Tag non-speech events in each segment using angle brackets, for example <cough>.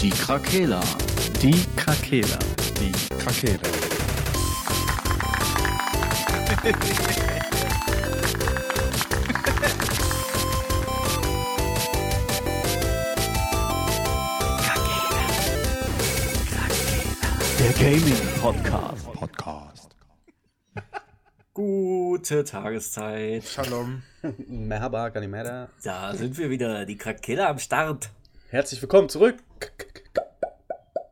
Die Krakela. Die Krakela. Die Krakela. Der Gaming Podcast. Podcast. Gute Tageszeit. Shalom. Merhaba, Ganimeda. Da sind wir wieder, die Krakela am Start. Herzlich willkommen zurück.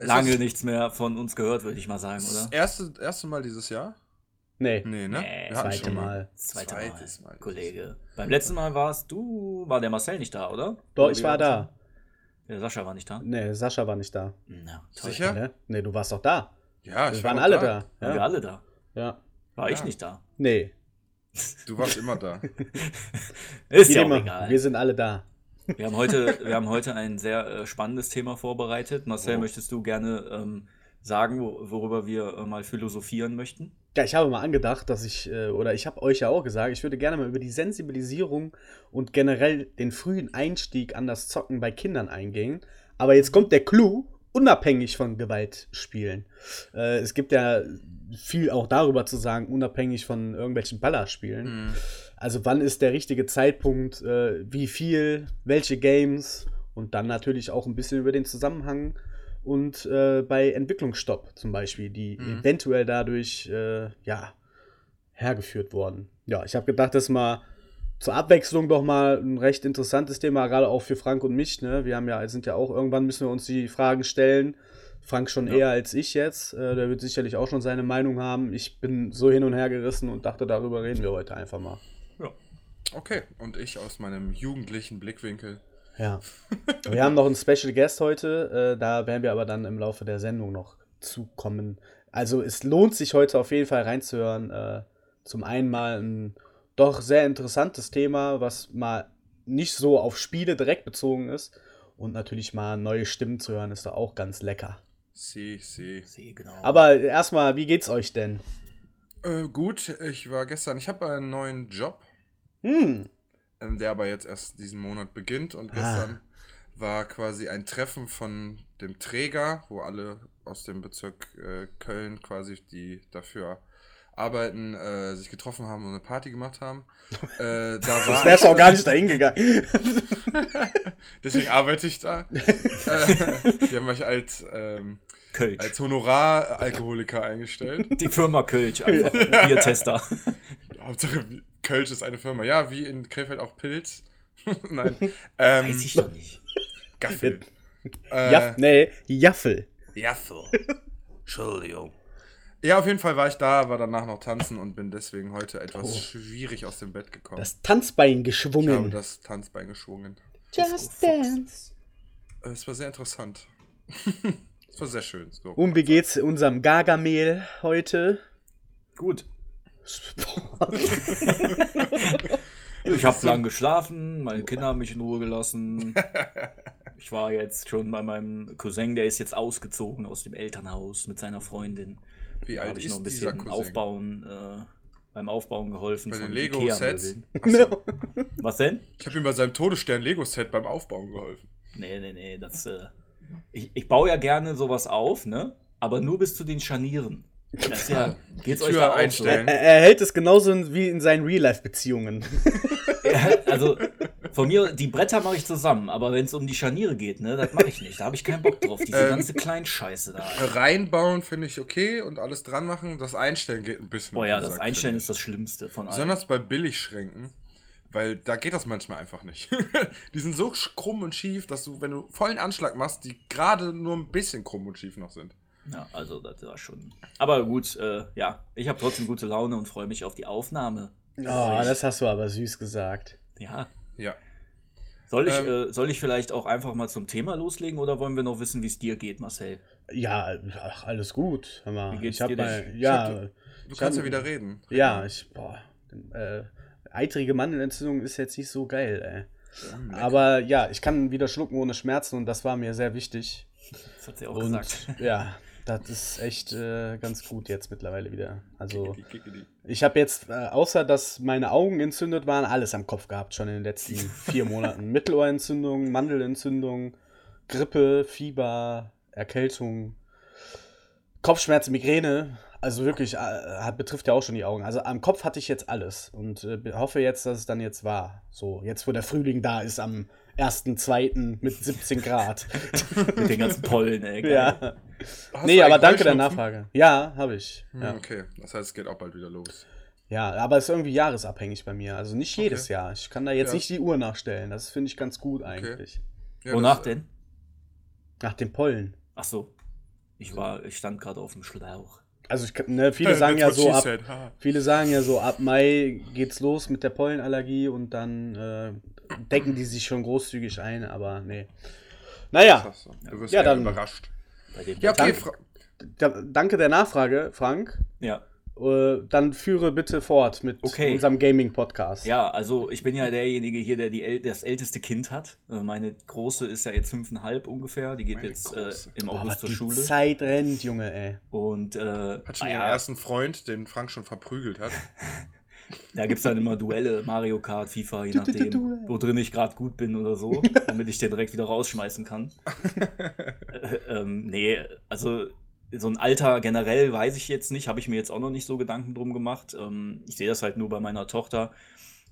Lange das- nichts mehr von uns gehört, würde ich mal sagen, Das oder? erste, erste Mal dieses Jahr? Nee, Nee, ne? Nee, Wir zweite schon Mal. Zweite Zweites Mal, Mal. Kollege. Beim letzten Mal warst du, war der Marcel nicht da, oder? Doch, Oder ich war das? da. Der Sascha war nicht da. Nee, Sascha war nicht da. Na, toll. Sicher? Ne? Nee, du warst doch da. Ja, Wir ich waren war alle da. da. Waren wir Ja. alle da? ja. War ich Ja. nicht da. Nee, Du warst immer da. <laughs> Ist wie ja auch immer. egal. Wir sind alle da. Wir haben heute, wir haben heute ein sehr äh, spannendes Thema vorbereitet. Marcel, Oh. möchtest du gerne ähm, sagen, wo, worüber wir äh, mal philosophieren möchten? Ja, ich habe mal angedacht, dass ich, äh, oder ich habe euch ja auch gesagt, ich würde gerne mal über die Sensibilisierung und generell den frühen Einstieg an das Zocken bei Kindern eingehen. Aber jetzt kommt der Clou, unabhängig von Gewaltspielen. Äh, es gibt ja viel auch darüber zu sagen, unabhängig von irgendwelchen Ballerspielen. Mhm. Also wann ist der richtige Zeitpunkt, äh, wie viel, welche Games und dann natürlich auch ein bisschen über den Zusammenhang und äh, bei Entwicklungsstopp zum Beispiel, die Mhm. eventuell dadurch äh, ja hergeführt wurden. Ja, ich habe gedacht, das ist mal zur Abwechslung doch mal ein recht interessantes Thema, gerade auch für Frank und mich. Ne? Wir haben ja, sind ja auch irgendwann müssen wir uns die Fragen stellen. Frank schon Ja. eher als ich jetzt. Äh, der wird sicherlich auch schon seine Meinung haben. Ich bin so hin und her gerissen und dachte, darüber reden wir heute einfach mal. Okay, und ich aus meinem jugendlichen Blickwinkel. Ja. <laughs> Wir haben noch einen Special Guest heute. Äh, da werden wir aber dann im Laufe der Sendung noch zukommen. Also es lohnt sich heute auf jeden Fall reinzuhören. Äh, zum einen mal ein doch sehr interessantes Thema, was mal nicht so auf Spiele direkt bezogen ist. Und natürlich mal neue Stimmen zu hören, ist da auch ganz lecker. Sie, sie. Sie, genau. Aber erstmal, wie geht's euch denn? Äh, gut, ich war gestern, ich habe einen neuen Job, Hm, ähm, der aber jetzt erst diesen Monat beginnt. Und gestern war quasi ein Treffen von dem Träger, wo alle aus dem Bezirk äh, Köln quasi, die dafür arbeiten, äh, sich getroffen haben und eine Party gemacht haben. <laughs> Äh, da war das wärst auch gar nicht <laughs> dahin gegangen. <laughs> Deswegen arbeite ich da. äh, die haben mich als, ähm, als Honoraralkoholiker eingestellt. Die Firma Kölsch, einfach. Biertester. Hauptsache, Kölsch ist eine Firma. Ja, wie in Krefeld auch Pilz. <laughs> Nein. <laughs> Ähm, Weiß ich doch nicht. Gaffel. Äh, ja, nee, Jaffel. Jaffel. Entschuldigung. Ja, auf jeden Fall war ich da, war danach noch tanzen und bin deswegen heute etwas Oh. schwierig aus dem Bett gekommen. Das Tanzbein ich habe geschwungen. das Tanzbein geschwungen. Just Dance. Äh, Es war sehr interessant. <laughs> Es war sehr schön. So. Und wie geht's unserem Gargamel heute? Gut. <laughs> Ich habe lang geschlafen, meine Kinder haben mich in Ruhe gelassen. Ich war jetzt schon bei meinem Cousin, der ist jetzt ausgezogen aus dem Elternhaus mit seiner Freundin. Wie alt ich ist noch ein dieser bisschen Cousin? Aufbauen, äh, beim Aufbauen geholfen Bei den Lego-Sets? Was denn? Ich habe ihm bei seinem Todesstern Lego-Set beim Aufbauen geholfen. Nee, nee, nee, das, äh, ich, ich baue ja gerne sowas auf, ne? Aber nur bis zu den Scharnieren. Das ja, geht's euch da so? einstellen. Er, er hält es genauso wie in seinen Real-Life-Beziehungen. <laughs> Ja, also von mir, die Bretter mache ich zusammen, aber wenn es um die Scharniere geht, ne, das mache ich nicht. Da habe ich keinen Bock drauf. Diese Ähm, ganze Kleinscheiße da. Reinbauen finde ich okay und alles dran machen. Das Einstellen geht ein bisschen. Oh auf ja, das Einstellen ist das Schlimmste von allen. Besonders bei Billigschränken. Weil da geht das manchmal einfach nicht. <laughs> die sind so krumm und schief, dass du, wenn du vollen Anschlag machst, die gerade nur ein bisschen krumm und schief noch sind. Ja, also das war schon. Aber gut, äh, ja, ich habe trotzdem gute Laune und freue mich auf die Aufnahme. Oh, das hast du aber süß gesagt. Ja. Ja. Soll ich, Ähm. äh, soll ich vielleicht auch einfach mal zum Thema loslegen oder wollen wir noch wissen, wie es dir geht, Marcel? Ja, ach, alles gut. Hör mal. Wie geht's ich hab dir mal, ja, Du Ich kannst ja hab- wieder reden. ja, ich, boah, äh, eitrige Mandelentzündung ist jetzt nicht so geil, ey. Aber ja, ich kann wieder schlucken ohne Schmerzen und das war mir sehr wichtig. Das hat sie auch Und gesagt. ja, <laughs> Das ist echt äh, ganz gut jetzt mittlerweile wieder. Also ich habe jetzt, äh, außer dass meine Augen entzündet waren, alles am Kopf gehabt schon in den letzten <laughs> vier Monaten. Mittelohrentzündung, Mandelentzündung, Grippe, Fieber, Erkältung, Kopfschmerzen, Migräne. Also wirklich, äh, hat, betrifft ja auch schon die Augen. Also am Kopf hatte ich jetzt alles und äh, hoffe jetzt, dass es dann jetzt war. So, jetzt wo der Frühling da ist, am 1.2. mit 17 Grad. <laughs> Mit den ganzen Pollen, ey. geil. ja. Hast Nee, aber danke der? Nachfrage. Ja, habe ich. Hm, Ja. Okay, das heißt, es geht auch bald wieder los. ja, aber es ist irgendwie jahresabhängig bei mir. Also nicht jedes Okay. Jahr. Ich kann da jetzt Ja. nicht die Uhr nachstellen. Das finde ich ganz gut eigentlich. Ja, Wonach das- denn? Nach dem Pollen. Ach so. Ich war, ich stand gerade auf dem Schlauch. Also ich, ne, viele sagen ja so ab, viele sagen ja so ab Mai geht's los mit der Pollenallergie und dann äh, decken die sich schon großzügig ein, aber nee. Naja, Du wirst Ja, ja, dann- überrascht. Bei dem Ja, okay. Danke. Fra da, danke der Nachfrage, Frank. ja. Äh, dann führe bitte fort mit Okay. unserem Gaming-Podcast. Ja, also ich bin ja derjenige hier, der die äl das älteste Kind hat. Äh, Meine Große ist ja jetzt fünfeinhalb ungefähr. Die geht Meine jetzt äh, im August was zur die Schule. Zeit rennt, Junge, ey. Und äh, Hat schon ihren naja, ersten Freund, den Frank schon verprügelt hat. <laughs> da gibt es dann immer Duelle, Mario Kart, FIFA, je nachdem, wo drin ich gerade gut bin oder so, <laughs> damit ich den direkt wieder rausschmeißen kann. <laughs> äh, ähm, nee, also so ein Alter generell weiß ich jetzt nicht, habe ich mir jetzt auch noch nicht so Gedanken drum gemacht. Ähm, ich sehe das halt nur bei meiner Tochter.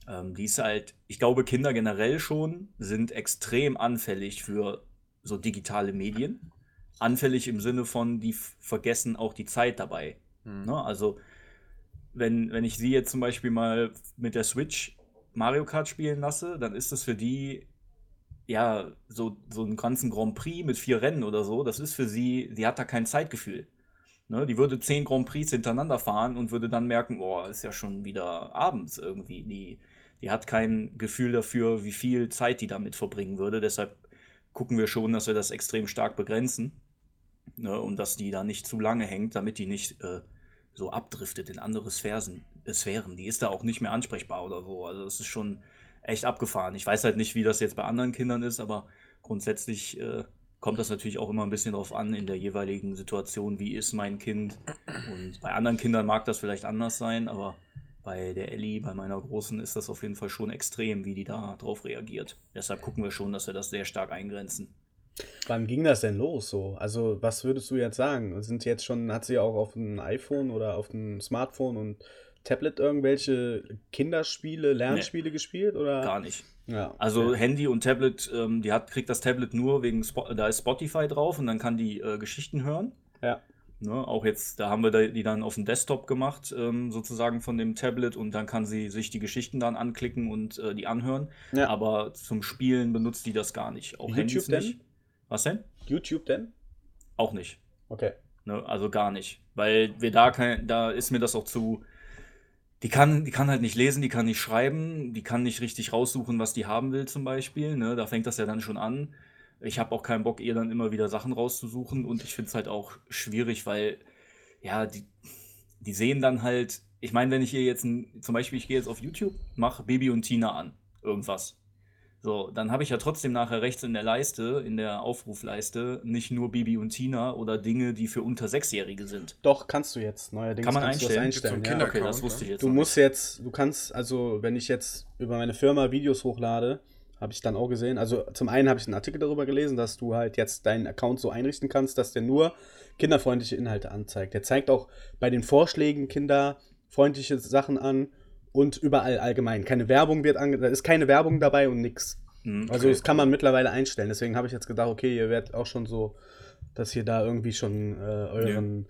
Ähm, die ist halt, ich glaube, Kinder generell schon sind extrem anfällig für so digitale Medien. Anfällig im Sinne von, die vergessen auch die Zeit dabei. Hm. Ne? Also, wenn, wenn ich sie jetzt zum Beispiel mal mit der Switch Mario Kart spielen lasse, dann ist das für die ja so, so einen ganzen Grand Prix mit vier Rennen oder so. Das ist für sie, sie hat da kein Zeitgefühl. Ne? Die würde zehn Grand Prix hintereinander fahren und würde dann merken, oh, ist ja schon wieder abends irgendwie. Die, die hat kein Gefühl dafür, wie viel Zeit die damit verbringen würde. Deshalb gucken wir schon, dass wir das extrem stark begrenzen. Ne? Und dass die da nicht zu lange hängt, damit die nicht äh, so abdriftet in andere Sphären, äh, Sphären. Die ist da auch nicht mehr ansprechbar oder so. Also es ist schon echt abgefahren. Ich weiß halt nicht, wie das jetzt bei anderen Kindern ist, aber grundsätzlich äh, kommt das natürlich auch immer ein bisschen drauf an in der jeweiligen Situation, wie ist mein Kind. Und bei anderen Kindern mag das vielleicht anders sein, aber bei der Ellie, bei meiner Großen, ist das auf jeden Fall schon extrem, wie die da drauf reagiert. Deshalb gucken wir schon, dass wir das sehr stark eingrenzen. Wann ging das denn los so? Also, was würdest du jetzt sagen? Sind jetzt schon, hat sie auch auf dem iPhone oder auf dem Smartphone und Tablet irgendwelche Kinderspiele, Lernspiele gespielt? Oder? Gar nicht. Ja. Also okay. Handy und Tablet, ähm, die hat, kriegt das Tablet nur wegen, Spo da ist Spotify drauf und dann kann die äh, Geschichten hören. Ja. Ne, auch jetzt, da haben wir die dann auf dem Desktop gemacht, ähm, sozusagen von dem Tablet und dann kann sie sich die Geschichten dann anklicken und äh, die anhören. Ja. Aber zum Spielen benutzt die das gar nicht. Auch YouTube Handys denn? nicht. Was denn? YouTube denn? Auch nicht. Okay. Ne, also gar nicht. Weil wir da kein, da ist mir das auch zu. Die kann, die kann halt nicht lesen, die kann nicht schreiben, die kann nicht richtig raussuchen, was die haben will, zum Beispiel. Ne? Da fängt das ja dann schon an. Ich habe auch keinen Bock, ihr dann immer wieder Sachen rauszusuchen und ich finde es halt auch schwierig, weil, ja, die, die sehen dann halt, ich meine, wenn ich ihr jetzt ein, zum Beispiel, ich gehe jetzt auf YouTube, mache Baby und Tina an, irgendwas. So, dann habe ich ja trotzdem nachher rechts in der Leiste, in der Aufrufleiste, nicht nur Bibi und Tina oder Dinge, die für unter Sechsjährige sind. Doch, kannst du jetzt. Neuerdings Kann man kannst einstellen? das einstellen. Ja. Kinder- Okay, das wusste ich ne? jetzt Du noch musst jetzt, du kannst, also wenn ich jetzt über meine Firma Videos hochlade, habe ich dann auch gesehen. Also zum einen habe ich einen Artikel darüber gelesen, dass du halt jetzt deinen Account so einrichten kannst, dass der nur kinderfreundliche Inhalte anzeigt. Der zeigt auch bei den Vorschlägen kinderfreundliche Sachen an und überall allgemein. Keine Werbung wird ange da ist keine Werbung dabei und nix. Nicht. Hm, Also okay. das kann man mittlerweile einstellen. Deswegen habe ich jetzt gedacht, okay, ihr werdet auch schon so, dass ihr da irgendwie schon äh, euren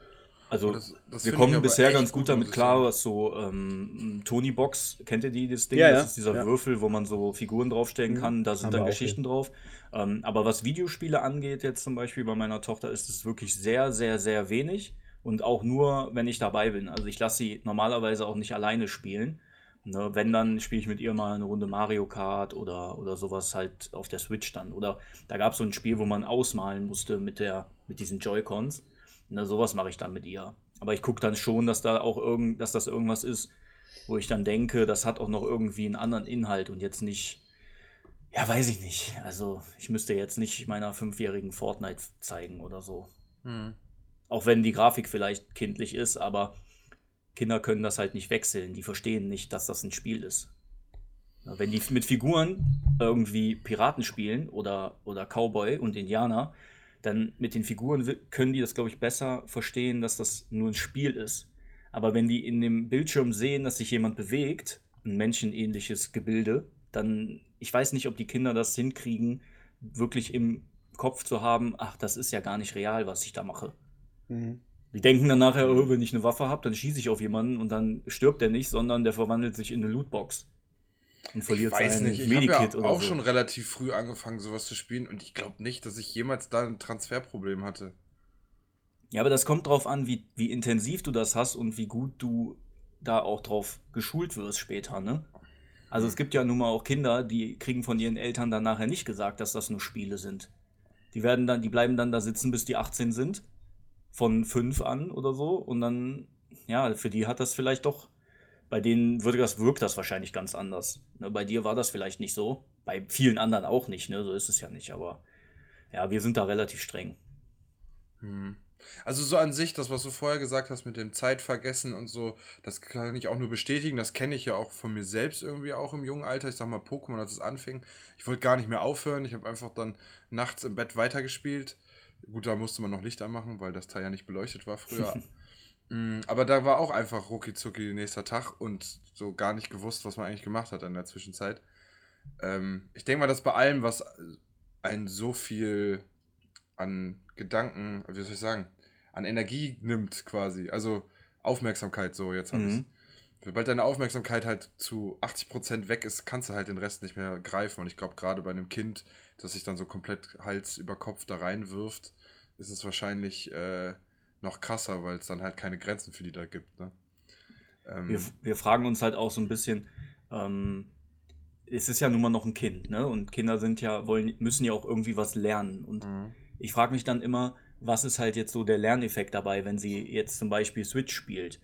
Also, Das- das wir kommen bisher ganz gut gut, damit klar, was so ähm, Tony Box, kennt ihr die, das Ding? Ja, das ja, ist dieser ja. Würfel, wo man so Figuren draufstellen Mhm. kann. Da sind Haben dann Geschichten drauf. Ähm, aber was Videospiele angeht, jetzt zum Beispiel bei meiner Tochter, ist es wirklich sehr, sehr, sehr wenig. Und auch nur, wenn ich dabei bin. Also ich lasse sie normalerweise auch nicht alleine spielen. Ne, wenn, dann spiele ich mit ihr mal eine Runde Mario Kart oder, oder sowas halt auf der Switch dann. Oder da gab es so ein Spiel, wo man ausmalen musste mit, der, mit diesen Joy-Cons. Ne, sowas mache ich dann mit ihr. Aber ich gucke dann schon, dass da auch irgend, dass das irgendwas ist, wo ich dann denke, das hat auch noch irgendwie einen anderen Inhalt und jetzt nicht, ja, weiß ich nicht. Also ich müsste jetzt nicht meiner fünfjährigen Fortnite zeigen oder so. Hm. Auch wenn die Grafik vielleicht kindlich ist, aber Kinder können das halt nicht wechseln. Die verstehen nicht, dass das ein Spiel ist. Wenn die mit Figuren irgendwie Piraten spielen oder, oder Cowboy und Indianer, dann mit den Figuren können die das, glaube ich, besser verstehen, dass das nur ein Spiel ist. Aber wenn die in dem Bildschirm sehen, dass sich jemand bewegt, ein menschenähnliches Gebilde, dann, ich weiß nicht, ob die Kinder das hinkriegen, wirklich im Kopf zu haben, ach, das ist ja gar nicht real, was ich da mache. Mhm. Die denken dann nachher, oh, wenn ich eine Waffe habe, dann schieße ich auf jemanden und dann stirbt er nicht, sondern der verwandelt sich in eine Lootbox. Und Ich verliert weiß sein nicht, ich habe ja auch so. schon relativ früh angefangen, sowas zu spielen und ich glaube nicht, dass ich jemals da ein Transferproblem hatte. Ja, aber das kommt drauf an, wie, wie intensiv du das hast und wie gut du da auch drauf geschult wirst später, ne? Also es gibt ja nun mal auch Kinder, die kriegen von ihren Eltern dann nachher nicht gesagt, dass das nur Spiele sind. Die werden dann, die bleiben dann da sitzen, bis die 18 sind, von 5 an oder so, und dann, ja, für die hat das vielleicht doch, bei denen würde das, wirkt das wahrscheinlich ganz anders. Ne? Bei dir war das vielleicht nicht so, bei vielen anderen auch nicht, ne? So ist es ja nicht, aber ja, wir sind da relativ streng. Hm. Also so an sich, das, was du vorher gesagt hast mit dem Zeitvergessen und so, das kann ich auch nur bestätigen. Das kenne ich ja auch von mir selbst irgendwie auch im jungen Alter. Ich sag mal, Pokémon, als es anfing. Ich wollte gar nicht mehr aufhören. Ich habe einfach dann nachts im Bett weitergespielt. Gut, da musste man noch Licht anmachen, weil das Teil ja nicht beleuchtet war früher. <laughs> Mm, Aber da war auch einfach rucki zucki nächster Tag und so gar nicht gewusst, was man eigentlich gemacht hat in der Zwischenzeit. Ähm, ich denke mal, dass bei allem, was einen so viel an Gedanken, wie soll ich sagen, an Energie nimmt quasi, also Aufmerksamkeit so, jetzt habe Mhm. ich Sobald deine Aufmerksamkeit halt zu 80% weg ist, kannst du halt den Rest nicht mehr greifen. Und ich glaube, gerade bei einem Kind, das sich dann so komplett Hals über Kopf da reinwirft, ist es wahrscheinlich äh, noch krasser, weil es dann halt keine Grenzen für die da gibt. Ne? Ähm, Wir, wir fragen uns halt auch so ein bisschen, ähm, es ist ja nun mal noch ein Kind, ne? Und Kinder sind ja, wollen, müssen ja auch irgendwie was lernen. Und mhm. ich frage mich dann immer, was ist halt jetzt so der Lerneffekt dabei, wenn sie jetzt zum Beispiel Switch spielt?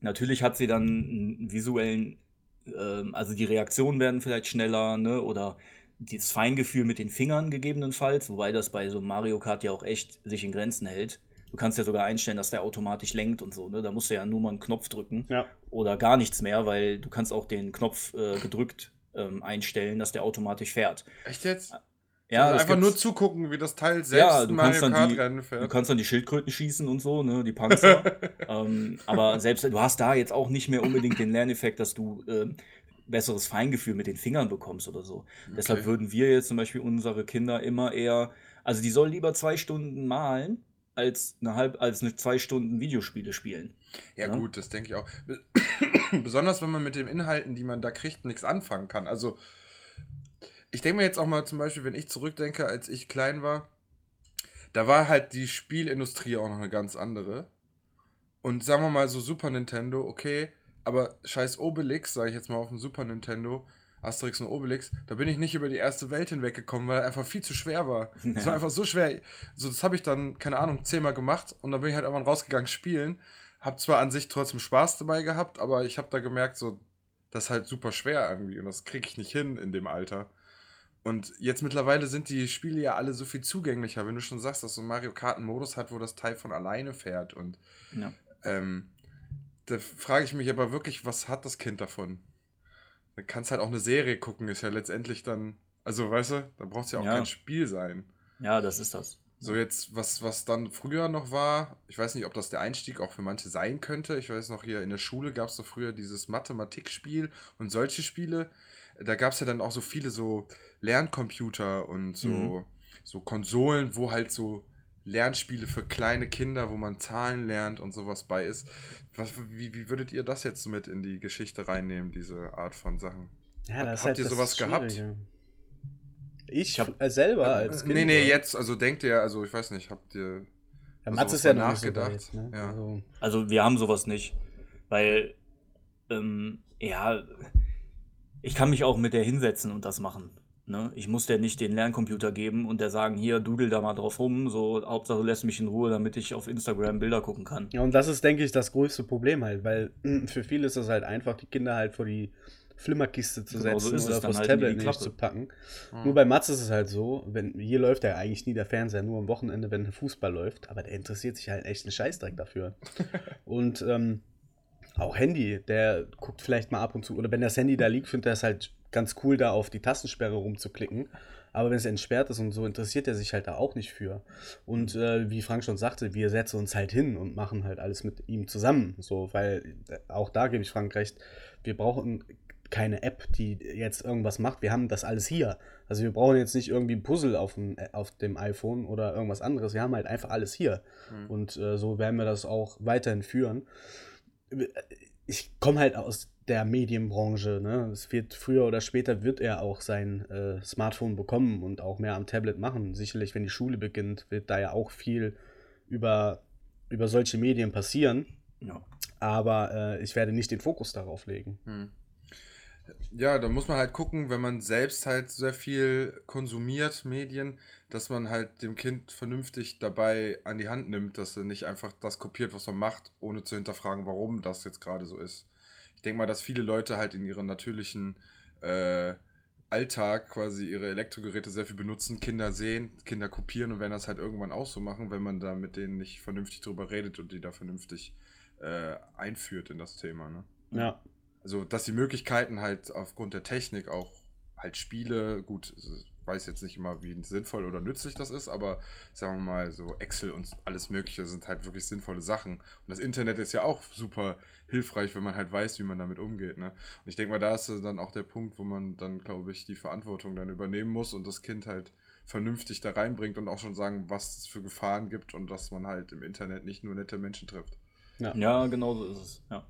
Natürlich hat sie dann einen visuellen, ähm, also die Reaktionen werden vielleicht schneller, ne? Oder das Feingefühl mit den Fingern gegebenenfalls, wobei das bei so Mario Kart ja auch echt sich in Grenzen hält. Du kannst ja sogar einstellen, dass der automatisch lenkt und so, ne? Da musst du ja nur mal einen Knopf drücken Ja. oder gar nichts mehr, weil du kannst auch den Knopf äh, gedrückt ähm, einstellen, dass der automatisch fährt. Echt jetzt? Ja, also einfach nur zugucken, wie das Teil selbst ja, du ein kannst, Mario dann Kart die, Rennen du fährt. kannst dann die Schildkröten schießen und so, ne, die Panzer. <laughs> ähm, aber selbst du hast da jetzt auch nicht mehr unbedingt den Lerneffekt, dass du ähm, besseres Feingefühl mit den Fingern bekommst oder so. Deshalb Okay. würden wir jetzt zum Beispiel unsere Kinder immer eher, also die soll lieber zwei Stunden malen, als eine halb, als eine zwei Stunden Videospiele spielen. Ja, Ja. gut, das denke ich auch. Be- <coughs> Besonders wenn man mit den Inhalten, die man da kriegt, nichts anfangen kann. Also, ich denke mir jetzt auch mal zum Beispiel, wenn ich zurückdenke, als ich klein war, da war halt die Spielindustrie auch noch eine ganz andere. Und sagen wir mal so Super Nintendo, okay, aber scheiß Obelix, sage ich jetzt mal auf dem Super Nintendo, Asterix und Obelix, da bin ich nicht über die erste Welt hinweggekommen, weil er einfach viel zu schwer war. Das war einfach so schwer. So, das habe ich dann, keine Ahnung, zehnmal gemacht und dann bin ich halt irgendwann rausgegangen spielen. Hab zwar an sich trotzdem Spaß dabei gehabt, aber ich habe da gemerkt, so, das ist halt super schwer irgendwie und das kriege ich nicht hin in dem Alter. Und jetzt mittlerweile sind die Spiele ja alle so viel zugänglicher, wenn du schon sagst, dass so ein Mario Kart einen Modus hat, wo das Teil von alleine fährt. Und Ja. ähm, da frage ich mich aber wirklich, was hat das Kind davon? Dann kannst halt auch eine Serie gucken, ist ja letztendlich dann, also weißt du, da braucht es ja auch Ja. kein Spiel sein. ja, das ist das. So jetzt, was, was dann früher noch war, ich weiß nicht, ob das der Einstieg auch für manche sein könnte. Ich weiß noch, hier in der Schule gab es so früher dieses Mathematikspiel und solche Spiele. Da gab es ja dann auch so viele so Lerncomputer und so, Mhm. so Konsolen, wo halt so Lernspiele für kleine Kinder, wo man Zahlen lernt und sowas bei ist. Was, wie, wie würdet ihr das jetzt mit in die Geschichte reinnehmen, diese Art von Sachen? Ja, Hab- das habt halt ihr das sowas gehabt? Ich Ich hab- äh, selber als Kind. nee, nee, oder? jetzt, also denkt ihr, also ich weiß nicht, habt ihr Ja, also Mats ist ja nachgedacht? weit, ne? Ja. Also, Also wir haben sowas nicht, weil ähm, ja, ich kann mich auch mit der hinsetzen und das machen. Ne? Ich muss der nicht den Lerncomputer geben und der sagen, hier, dudel da mal drauf rum, so Hauptsache du lässt mich in Ruhe, damit ich auf Instagram Bilder gucken kann. Ja, und das ist, denke ich, das größte Problem halt, weil <clears throat> für viele ist es halt einfach, die Kinder halt vor die Flimmerkiste zu Genau, so setzen es, oder vor das die Tablet die nicht zu packen. Hm. Nur bei Mats ist es halt so, wenn, hier läuft ja eigentlich nie der Fernseher, nur am Wochenende, wenn Fußball läuft, aber der interessiert sich halt echt einen Scheißdreck dafür. <laughs> und ähm, Auch Handy, der guckt vielleicht mal ab und zu. Oder wenn das Handy da liegt, findet er es halt ganz cool, da auf die Tastensperre rumzuklicken. Aber wenn es entsperrt ist und so, interessiert er sich halt da auch nicht für. Und äh, wie Frank schon sagte, wir setzen uns halt hin und machen halt alles mit ihm zusammen. So, weil äh, auch da gebe ich Frank recht, wir brauchen keine App, die jetzt irgendwas macht. Wir haben das alles hier. Also wir brauchen jetzt nicht irgendwie ein Puzzle auf dem, auf dem iPhone oder irgendwas anderes. Wir haben halt einfach alles hier. Mhm. Und äh, so werden wir das auch weiterhin führen. Ich komme halt aus der Medienbranche. Ne? Es wird früher oder später wird er auch sein äh, Smartphone bekommen und auch mehr am Tablet machen. Sicherlich, wenn die Schule beginnt, wird da ja auch viel über, über solche Medien passieren. Ja. Aber äh, ich werde nicht den Fokus darauf legen. Hm. Ja, da muss man halt gucken, wenn man selbst halt sehr viel konsumiert, Medien, dass man halt dem Kind vernünftig dabei an die Hand nimmt, dass er nicht einfach das kopiert, was man macht, ohne zu hinterfragen, warum das jetzt gerade so ist. Ich denke mal, dass viele Leute halt in ihrem natürlichen äh, Alltag quasi ihre Elektrogeräte sehr viel benutzen, Kinder sehen, Kinder kopieren und werden das halt irgendwann auch so machen, wenn man da mit denen nicht vernünftig drüber redet und die da vernünftig äh, einführt in das Thema. Ne? Ja. Also, dass die Möglichkeiten halt aufgrund der Technik auch halt Spiele, gut, weiß jetzt nicht immer, wie sinnvoll oder nützlich das ist, aber sagen wir mal, so Excel und alles Mögliche sind halt wirklich sinnvolle Sachen. Und das Internet ist ja auch super hilfreich, wenn man halt weiß, wie man damit umgeht. Ne? Und ich denke mal, da ist dann auch der Punkt, wo man dann, glaube ich, die Verantwortung dann übernehmen muss und das Kind halt vernünftig da reinbringt und auch schon sagen, was es für Gefahren gibt und dass man halt im Internet nicht nur nette Menschen trifft. Ja, ja genau so ist es. Ja.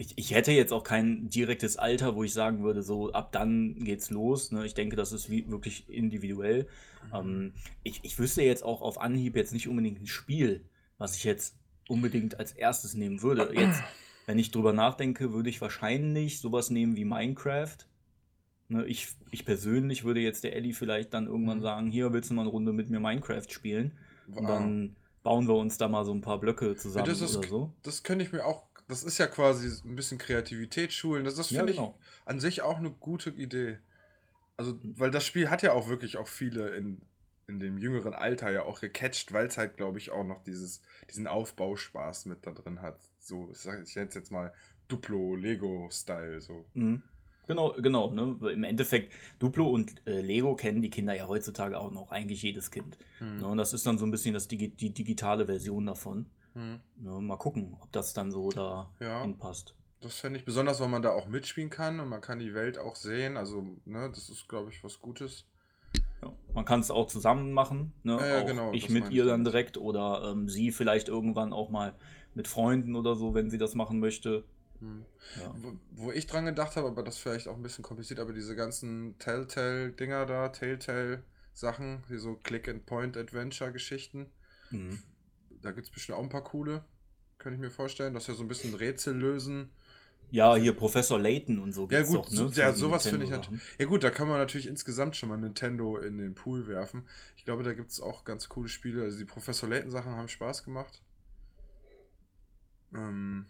Ich, ich hätte jetzt auch kein direktes Alter, wo ich sagen würde, so ab dann geht's los. Ne? Ich denke, das ist wie, wirklich individuell. Mhm. Ähm, ich, ich wüsste jetzt auch auf Anhieb jetzt nicht unbedingt ein Spiel, was ich jetzt unbedingt als erstes nehmen würde. Jetzt, wenn ich drüber nachdenke, würde ich wahrscheinlich sowas nehmen wie Minecraft. Ne, ich, ich persönlich würde jetzt der Ellie vielleicht dann irgendwann mhm. sagen, hier willst du mal eine Runde mit mir Minecraft spielen? Wow. Und dann bauen wir uns da mal so ein paar Blöcke zusammen ist, oder so. Das könnte ich mir auch das ist ja quasi ein bisschen Kreativität schulen. Das, das finde ja, genau. ich an sich auch eine gute Idee. Also, weil das Spiel hat ja auch wirklich auch viele in, in dem jüngeren Alter ja auch gecatcht, weil es halt, glaube ich, auch noch dieses, diesen Aufbauspaß mit da drin hat. So, ich, ich nenne es jetzt mal Duplo, Lego-Style. So. Mhm. Genau, genau. Ne? Im Endeffekt, Duplo und äh, Lego kennen die Kinder ja heutzutage auch noch, eigentlich jedes Kind. Mhm. Ne? Und das ist dann so ein bisschen das, die, die digitale Version davon. Hm. Ja, mal gucken, ob das dann so da ja, hinpasst. Das fände ich besonders, weil man da auch mitspielen kann und man kann die Welt auch sehen. Also, ne, das ist, glaube ich, was Gutes. Ja, man kann es auch zusammen machen. Ne? Ja, ja, genau, ich mit ihr dann direkt oder ähm, sie vielleicht irgendwann auch mal mit Freunden oder so, wenn sie das machen möchte. Hm. Wo, wo, ich dran gedacht habe, aber das vielleicht auch ein bisschen kompliziert, aber diese ganzen Telltale-Dinger da, Telltale-Sachen, so Click-and-Point-Adventure-Geschichten, mhm da gibt es bestimmt auch ein paar coole, kann ich mir vorstellen, dass wir so ein bisschen Rätsel lösen. Ja, hier Professor Layton und so. Ja, gut, doch, ne? ja, sowas finde ich natürlich. Ja, gut, da kann man natürlich insgesamt schon mal Nintendo in den Pool werfen. Ich glaube, da gibt es auch ganz coole Spiele. Also, die Professor Layton-Sachen haben Spaß gemacht. Ähm,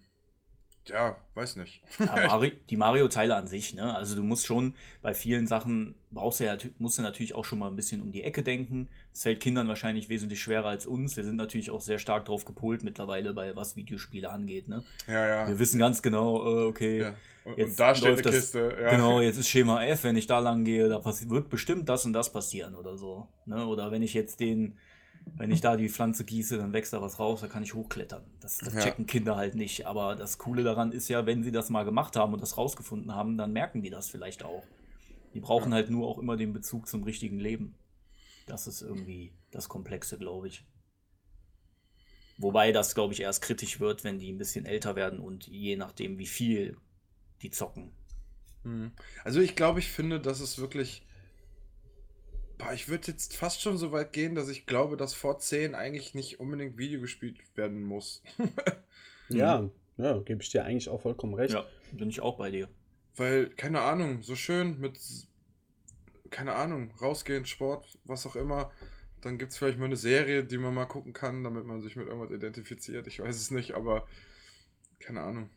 ja, weiß nicht. Ja, die Mario-Teile an sich, ne? Also du musst schon bei vielen Sachen, brauchst du ja, musst du natürlich auch schon mal ein bisschen um die Ecke denken. Das fällt Kindern wahrscheinlich wesentlich schwerer als uns. Wir sind natürlich auch sehr stark drauf gepolt mittlerweile, bei was Videospiele angeht, ne? Ja, ja. Wir wissen ganz genau, äh, okay. Ja. Und, jetzt und da steht eine Kiste. Ja. Genau, jetzt ist Schema F, wenn ich da lang gehe, da wird bestimmt das und das passieren oder so. Ne? Oder wenn ich jetzt den wenn ich da die Pflanze gieße, dann wächst da was raus, da kann ich hochklettern. Das, das ja. checken Kinder halt nicht. Aber das Coole daran ist ja, wenn sie das mal gemacht haben und das rausgefunden haben, dann merken die das vielleicht auch. Die brauchen ja. halt nur auch immer den Bezug zum richtigen Leben. Das ist irgendwie das Komplexe, glaube ich. Wobei das, glaube ich, erst kritisch wird, wenn die ein bisschen älter werden und je nachdem, wie viel die zocken. Hm. Also ich glaube, ich finde, dass es wirklich ich würde jetzt fast schon so weit gehen, dass ich glaube, dass vor 10 eigentlich nicht unbedingt Video gespielt werden muss. <laughs> ja, ja, gebe ich dir eigentlich auch vollkommen recht. Ja, bin ich auch bei dir. Weil, keine Ahnung, so schön mit, keine Ahnung, rausgehen, Sport, was auch immer. Dann gibt es vielleicht mal eine Serie, die man mal gucken kann, damit man sich mit irgendwas identifiziert. Ich weiß es nicht, aber keine Ahnung.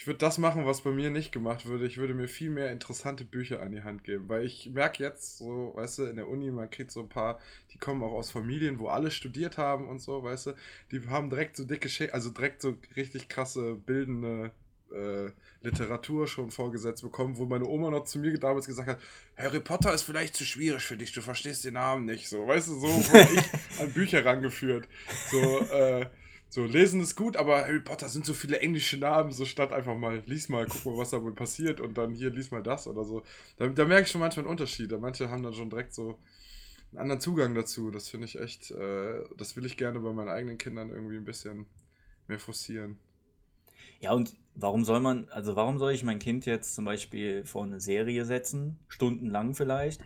Ich würde das machen, was bei mir nicht gemacht würde. Ich würde mir viel mehr interessante Bücher an die Hand geben. Weil ich merke jetzt so, weißt du, in der Uni, man kriegt so ein paar, die kommen auch aus Familien, wo alle studiert haben und so, weißt du. Die haben direkt so dicke, Schä also direkt so richtig krasse, bildende äh, Literatur schon vorgesetzt bekommen, wo meine Oma noch zu mir damals gesagt hat, Harry Potter ist vielleicht zu schwierig für dich, du verstehst den Namen nicht. So, weißt du, so wurde <laughs> ich an Bücher rangeführt. So, äh, so, lesen ist gut, aber Harry Potter sind so viele englische Namen, so statt einfach mal, lies mal, guck mal, was da wohl passiert und dann hier, lies mal das oder so. Da, da merke ich schon manchmal einen Unterschied. Manche haben dann schon direkt so einen anderen Zugang dazu. Das finde ich echt, äh, das will ich gerne bei meinen eigenen Kindern irgendwie ein bisschen mehr forcieren. Ja, und warum soll man, also warum soll ich mein Kind jetzt zum Beispiel vor eine Serie setzen, stundenlang vielleicht?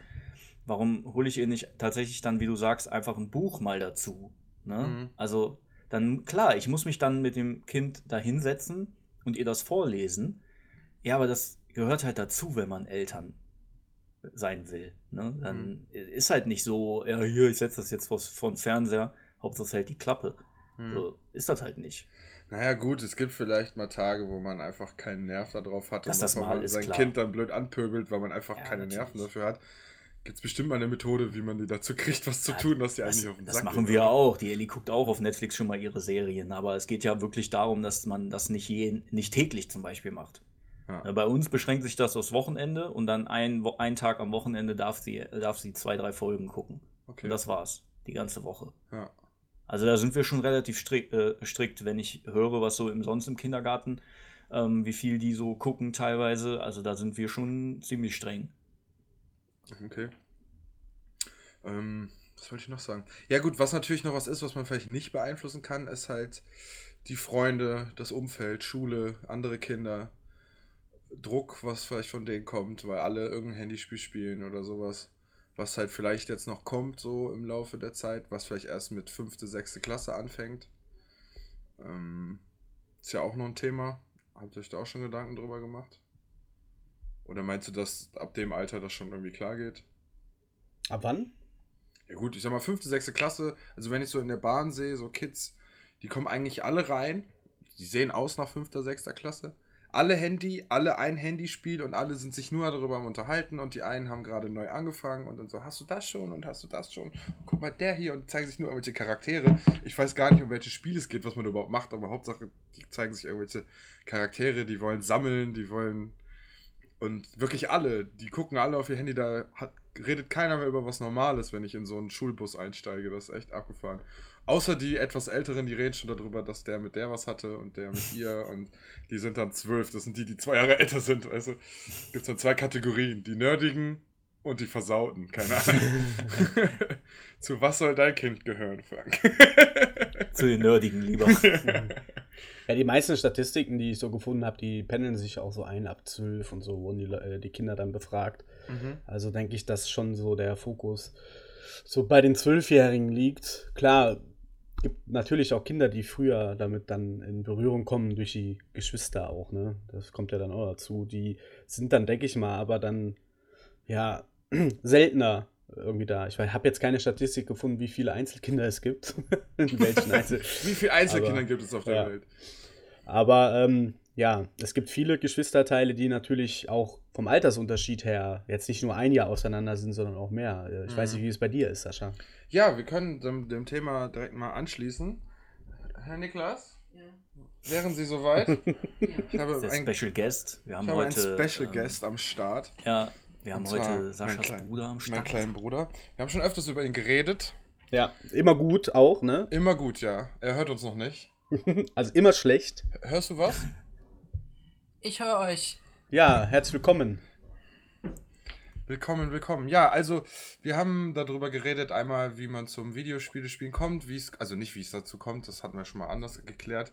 Warum hole ich ihr nicht tatsächlich dann, wie du sagst, einfach ein Buch mal dazu? Ne? Mhm. Also dann, klar, ich muss mich dann mit dem Kind da hinsetzen und ihr das vorlesen. Ja, aber das gehört halt dazu, wenn man Eltern sein will. Ne? Dann ist halt nicht so, ja, hier, ich setze das jetzt vor, vor den Fernseher, Hauptsache es hält die Klappe. Hm. So ist das halt nicht. Naja, gut, es gibt vielleicht mal Tage, wo man einfach keinen Nerv darauf hat Dass und das mal ist, sein klar. Kind dann blöd anpöbelt, weil man einfach Ja, keine natürlich. Nerven dafür hat. Gibt es bestimmt mal eine Methode, wie man die dazu kriegt, was zu Ja, tun, dass die Das, eigentlich auf den das Sack machen gehen, wir oder? auch. Die Ellie guckt auch auf Netflix schon mal ihre Serien, aber es geht ja wirklich darum, dass man das nicht, je, nicht täglich zum Beispiel macht. Ja. Äh, Bei uns beschränkt sich das aufs Wochenende und dann ein, ein Tag am Wochenende darf sie, darf sie zwei, drei Folgen gucken. Okay. Und das war's. Die ganze Woche. ja. Also da sind wir schon relativ strikt, äh, strikt wenn ich höre, was so im sonst im Kindergarten, ähm, wie viel die so gucken teilweise. Also da sind wir schon ziemlich streng. Okay. Ähm, was wollte ich noch sagen? Ja, gut, was natürlich noch was ist, was man vielleicht nicht beeinflussen kann, ist halt die Freunde, das Umfeld, Schule, andere Kinder, Druck, was vielleicht von denen kommt, weil alle irgendein Handyspiel spielen oder sowas. Was halt vielleicht jetzt noch kommt, so im Laufe der Zeit, was vielleicht erst mit fünfte, sechste Klasse anfängt. Ähm, ist ja auch noch ein Thema. Habt ihr euch da auch schon Gedanken drüber gemacht? Oder meinst du, dass ab dem Alter das schon irgendwie klar geht? Ab wann? Ja gut, ich sag mal, fünfte, sechste Klasse, also wenn ich so in der Bahn sehe, so Kids, die kommen eigentlich alle rein, die sehen aus nach fünfter, sechster Klasse. Alle Handy, alle ein Handyspiel und alle sind sich nur darüber am unterhalten und die einen haben gerade neu angefangen und dann so, hast du das schon und hast du das schon? Guck mal, der hier und zeigen sich nur irgendwelche Charaktere. Ich weiß gar nicht, um welches Spiel es geht, was man überhaupt macht, aber Hauptsache, die zeigen sich irgendwelche Charaktere, die wollen sammeln, die wollen und wirklich alle, die gucken alle auf ihr Handy, da hat, redet keiner mehr über was Normales, wenn ich in so einen Schulbus einsteige. Das ist echt abgefahren. Außer die etwas Älteren, die reden schon darüber, dass der mit der was hatte und der mit ihr <laughs> und die sind dann zwölf. Das sind die, die zwei Jahre älter sind. Also gibt es dann zwei Kategorien: die Nerdigen und die Versauten. Keine Ahnung. <laughs> Zu was soll dein Kind gehören, Frank? Zu den Nerdigen lieber. <laughs> Ja, die meisten Statistiken, die ich so gefunden habe, die pendeln sich auch so ein ab 12 und so wurden die, äh, die Kinder dann befragt. mhm. Also denke ich, dass schon so der Fokus so bei den Zwölfjährigen liegt. Klar, gibt natürlich auch Kinder, die früher damit dann in Berührung kommen durch die Geschwister auch, ne? Das kommt ja dann auch dazu. Die sind dann, denke ich mal, aber dann ja <clears throat> seltener irgendwie da. Ich habe jetzt keine Statistik gefunden, wie viele Einzelkinder es gibt. <laughs> Einzel <laughs> Wie viele Einzelkinder Aber- gibt es auf der ja. Welt? Aber ähm, ja, es gibt viele Geschwisterteile, die natürlich auch vom Altersunterschied her jetzt nicht nur ein Jahr auseinander sind, sondern auch mehr. Äh, Ich weiß Mhm. nicht, wie es bei dir ist, Sascha. Ja, wir können dem, dem Thema direkt mal anschließen. Herr Niklas, wären Sie soweit? <laughs> Ich habe Der ein, Special Guest. Wir haben ich habe einen heute. Special ähm, Guest am Start. Ja, wir haben heute Saschas kleinen- Bruder am Mein Start. kleinen Bruder. Wir haben schon öfters über ihn geredet. Ja, immer gut auch, ne? Immer gut, ja. Er hört uns noch nicht. <laughs> Also immer schlecht. Hörst du was? Ich höre euch. Ja, herzlich willkommen. Willkommen, willkommen. Ja, also wir haben darüber geredet, einmal, wie man zum Videospielespielen kommt, wie es, also nicht wie es dazu kommt, das hatten wir schon mal anders geklärt,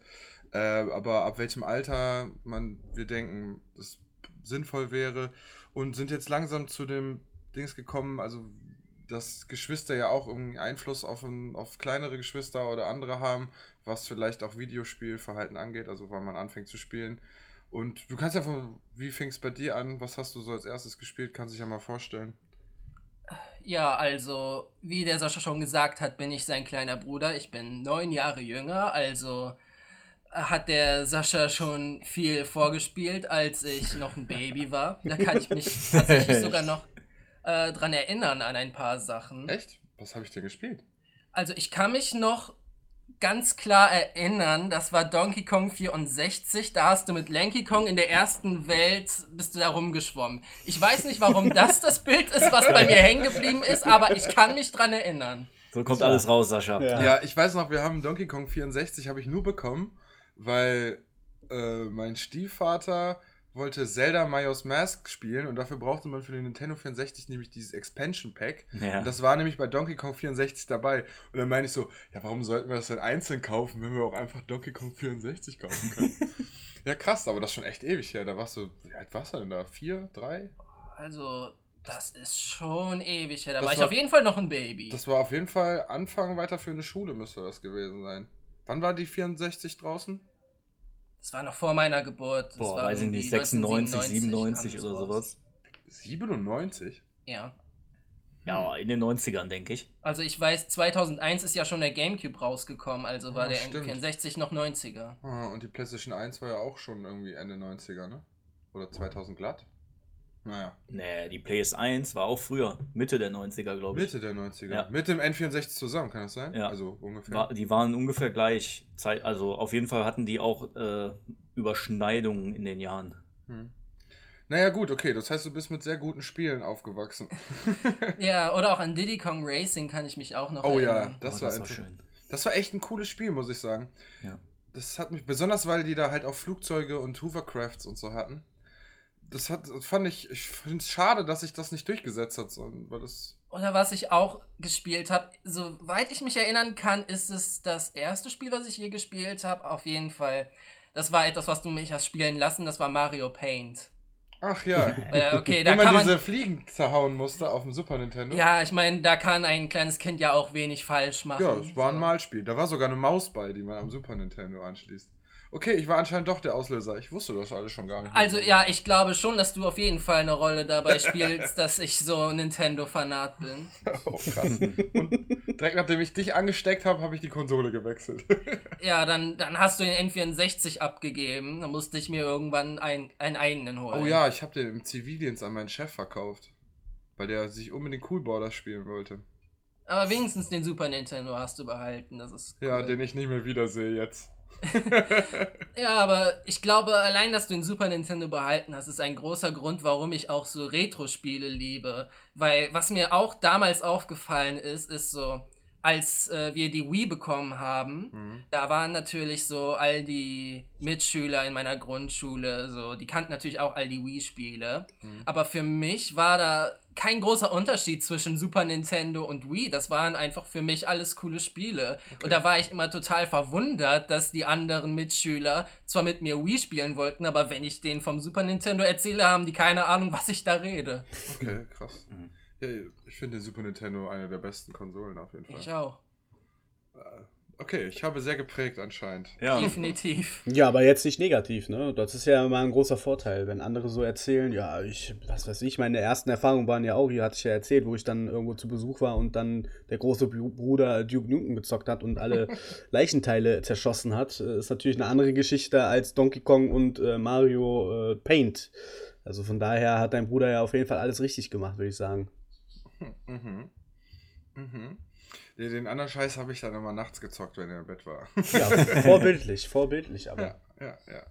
äh, aber ab welchem Alter man, wir denken, das sinnvoll wäre und sind jetzt langsam zu dem Dings gekommen, also dass Geschwister ja auch irgendwie Einfluss auf, ein, auf kleinere Geschwister oder andere haben, was vielleicht auch Videospielverhalten angeht, also wann man anfängt zu spielen. Und du kannst ja von, wie fing es bei dir an? Was hast du so als erstes gespielt? Kannst dich ja mal vorstellen. Ja, also, wie der Sascha schon gesagt hat, bin ich sein kleiner Bruder. Ich bin neun Jahre jünger, also hat der Sascha schon viel vorgespielt, als ich noch ein Baby war. Da kann ich mich <laughs> tatsächlich sogar noch äh, dran erinnern an ein paar Sachen. Echt? Was habe ich denn gespielt? Also ich kann mich noch ganz klar erinnern, das war Donkey Kong 64, da hast du mit Lanky Kong in der ersten Welt, bist du da rumgeschwommen. Ich weiß nicht, warum das das Bild ist, was bei mir hängen geblieben ist, aber ich kann mich dran erinnern. So kommt alles raus, Sascha. Ja. Ja, ich weiß noch, wir haben Donkey Kong 64 habe ich nur bekommen, weil äh, mein Stiefvater wollte Zelda Majora's Mask spielen und dafür brauchte man für den Nintendo 64 nämlich dieses Expansion Pack. Ja. Und das war nämlich bei Donkey Kong 64 dabei. Und dann meine ich so, ja, warum sollten wir das denn einzeln kaufen, wenn wir auch einfach Donkey Kong 64 kaufen können? <laughs> ja, krass, aber das ist schon echt ewig her. Da warst du, wie alt warst du denn da? Vier, drei? Also, das ist schon ewig her. Da Das war ich war- auf jeden Fall noch ein Baby. Das war auf jeden Fall Anfang weiter für eine Schule müsste das gewesen sein. Wann war die 64 draußen? Das war noch vor meiner Geburt. Das Boah, war weiß ich nicht, 96, 1997 97 kam oder sowas. 97? Ja. Ja, in den 90ern, denke ich. Also ich weiß, 2001 ist ja schon der Gamecube rausgekommen, also war Ah, der stimmt. N64 noch 90er. Ah, und die PlayStation 1 war ja auch schon irgendwie Ende 90er, ne? Oder 2000 glatt? Naja, Nee, die PS1 war auch früher, Mitte der 90er, glaube ich. Mitte der 90er. Ja. Mit dem N64 zusammen, kann das sein? Ja. Also ungefähr. War, die waren ungefähr gleich. Zeit, also auf jeden Fall hatten die auch äh, Überschneidungen in den Jahren. Hm. Naja, gut, okay. Das heißt, du bist mit sehr guten Spielen aufgewachsen. <laughs> Ja, oder auch an Diddy Kong Racing kann ich mich auch noch Oh ja, erinnern. das, Oh, war, das war schön. das war echt ein cooles Spiel, muss ich sagen. Ja. Das hat mich, besonders weil die da halt auch Flugzeuge und Hovercrafts und so hatten. Das hat, fand ich, ich finde es schade, dass sich das nicht durchgesetzt hat, sondern weil das. Oder was ich auch gespielt habe, soweit ich mich erinnern kann, ist es das erste Spiel, was ich je gespielt habe. Auf jeden Fall. Das war etwas, was du mich hast spielen lassen, das war Mario Paint. Ach ja. <laughs> Äh, okay, da Wenn man kann man. diese Fliegen zerhauen musste auf dem Super Nintendo. Ja, ich meine, da kann ein kleines Kind ja auch wenig falsch machen. Ja, es war ein. Malspiel. Da war sogar eine Maus bei, die man am Super Nintendo anschließt. Okay, ich war anscheinend doch der Auslöser. Ich wusste das alles schon gar nicht. Also ja, ich glaube schon, dass du auf jeden Fall eine Rolle dabei spielst, <laughs> dass ich so Nintendo-Fanat bin. <laughs> Oh, krass. Und direkt nachdem ich dich angesteckt habe, habe ich die Konsole gewechselt. <laughs> Ja, dann, dann hast du den N64 abgegeben. Dann musste ich mir irgendwann ein, einen eigenen holen. oh ja, ich habe den im Zivildienst an meinen Chef verkauft. Weil der sich unbedingt Cool Borders spielen wollte. Aber wenigstens den Super Nintendo hast du behalten. Das ist cool. Ja, den ich nicht mehr wiedersehe jetzt. <laughs> Ja, aber ich glaube, allein, dass du den Super Nintendo behalten hast, ist ein großer Grund, warum ich auch so Retro-Spiele liebe. Weil was mir auch damals aufgefallen ist, ist so, als äh, wir die Wii bekommen haben, Mhm. da waren natürlich so all die Mitschüler in meiner Grundschule, so, die kannten natürlich auch all die Wii-Spiele. Mhm. Aber für mich war da kein großer Unterschied zwischen Super Nintendo und Wii. Das waren einfach für mich alles coole Spiele. Und da war ich immer total verwundert, dass die anderen Mitschüler zwar mit mir Wii spielen wollten, aber wenn ich denen vom Super Nintendo erzähle, haben die keine Ahnung, was ich da rede. Okay, krass. Mhm. Ich finde den Super Nintendo eine der besten Konsolen auf jeden Fall. Ich auch. Okay, ich habe sehr geprägt anscheinend. Ja, Definitiv. Ja, aber jetzt nicht negativ, ne? Das ist ja mal ein großer Vorteil, wenn andere so erzählen, ja, ich, was weiß ich, meine ersten Erfahrungen waren ja auch, hier hatte ich ja erzählt, wo ich dann irgendwo zu Besuch war und dann der große Bru- Bruder Duke Nukem gezockt hat und alle <laughs> Leichenteile zerschossen hat. Äh, Ist natürlich eine andere Geschichte als Donkey Kong und äh, Mario äh, Paint. Also von daher hat dein Bruder ja auf jeden Fall alles richtig gemacht, würde ich sagen. Mhm. Mhm. Den, anderen Scheiß habe ich dann immer nachts gezockt, wenn er im Bett war. Ja, <laughs> vorbildlich, vorbildlich, aber. ja, ja, ja.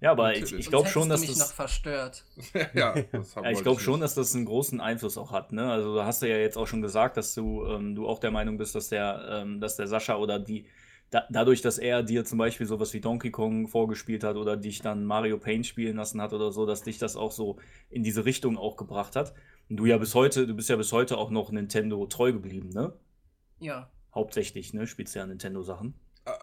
ja aber ich, Natürlich. ich glaube Sonst schon, dass mich das. noch verstört. <laughs> ja, das Ja, ich glaube schon, dass das einen großen Einfluss auch hat. Ne? Also da hast du ja jetzt auch schon gesagt, dass du, ähm, du auch der Meinung bist, dass der, ähm, dass der Sascha oder die, da, dadurch, dass er dir zum Beispiel sowas wie Donkey Kong vorgespielt hat oder dich dann Mario Paint spielen lassen hat oder so, dass dich das auch so in diese Richtung auch gebracht hat. Und du ja bis heute, du bist ja bis heute auch noch Nintendo treu geblieben, ne? Ja. Hauptsächlich, ne? Spielst ja Nintendo-Sachen.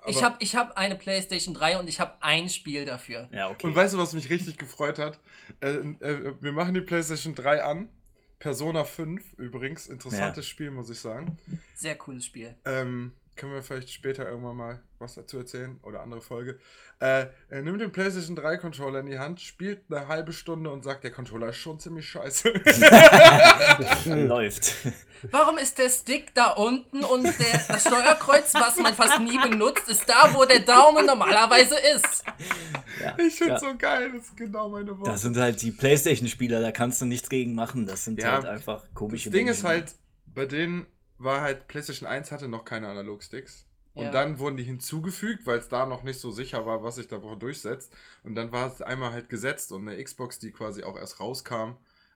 Ich habe ich hab eine PlayStation 3 und ich habe ein Spiel dafür. Ja, okay. Und weißt du, was mich richtig gefreut hat? Äh, äh, wir machen die PlayStation 3 an. Persona 5 übrigens. Interessantes Spiel, muss ich sagen. Sehr cooles Spiel. Ähm, können wir vielleicht später irgendwann mal was dazu erzählen oder andere Folge. Äh, er nimmt den PlayStation 3 Controller in die Hand, spielt eine halbe Stunde und sagt, der Controller ist schon ziemlich scheiße. <laughs> Läuft. Warum ist der Stick da unten und der, das Steuerkreuz, was man fast nie benutzt, ist da, wo der Daumen normalerweise ist? Ja, ich finde ja. so geil, das ist genau meine Worte. Das sind halt die Playstation-Spieler, da kannst du nichts gegen machen. Das sind Ja, halt einfach Das komische Ding ist Menschen. halt, bei denen war halt PlayStation 1 hatte noch keine Analog-Sticks. Und Ja. dann wurden die hinzugefügt, weil es da noch nicht so sicher war, was sich da wohl durchsetzt. Und dann war es einmal halt gesetzt und eine Xbox, die quasi auch erst rauskam,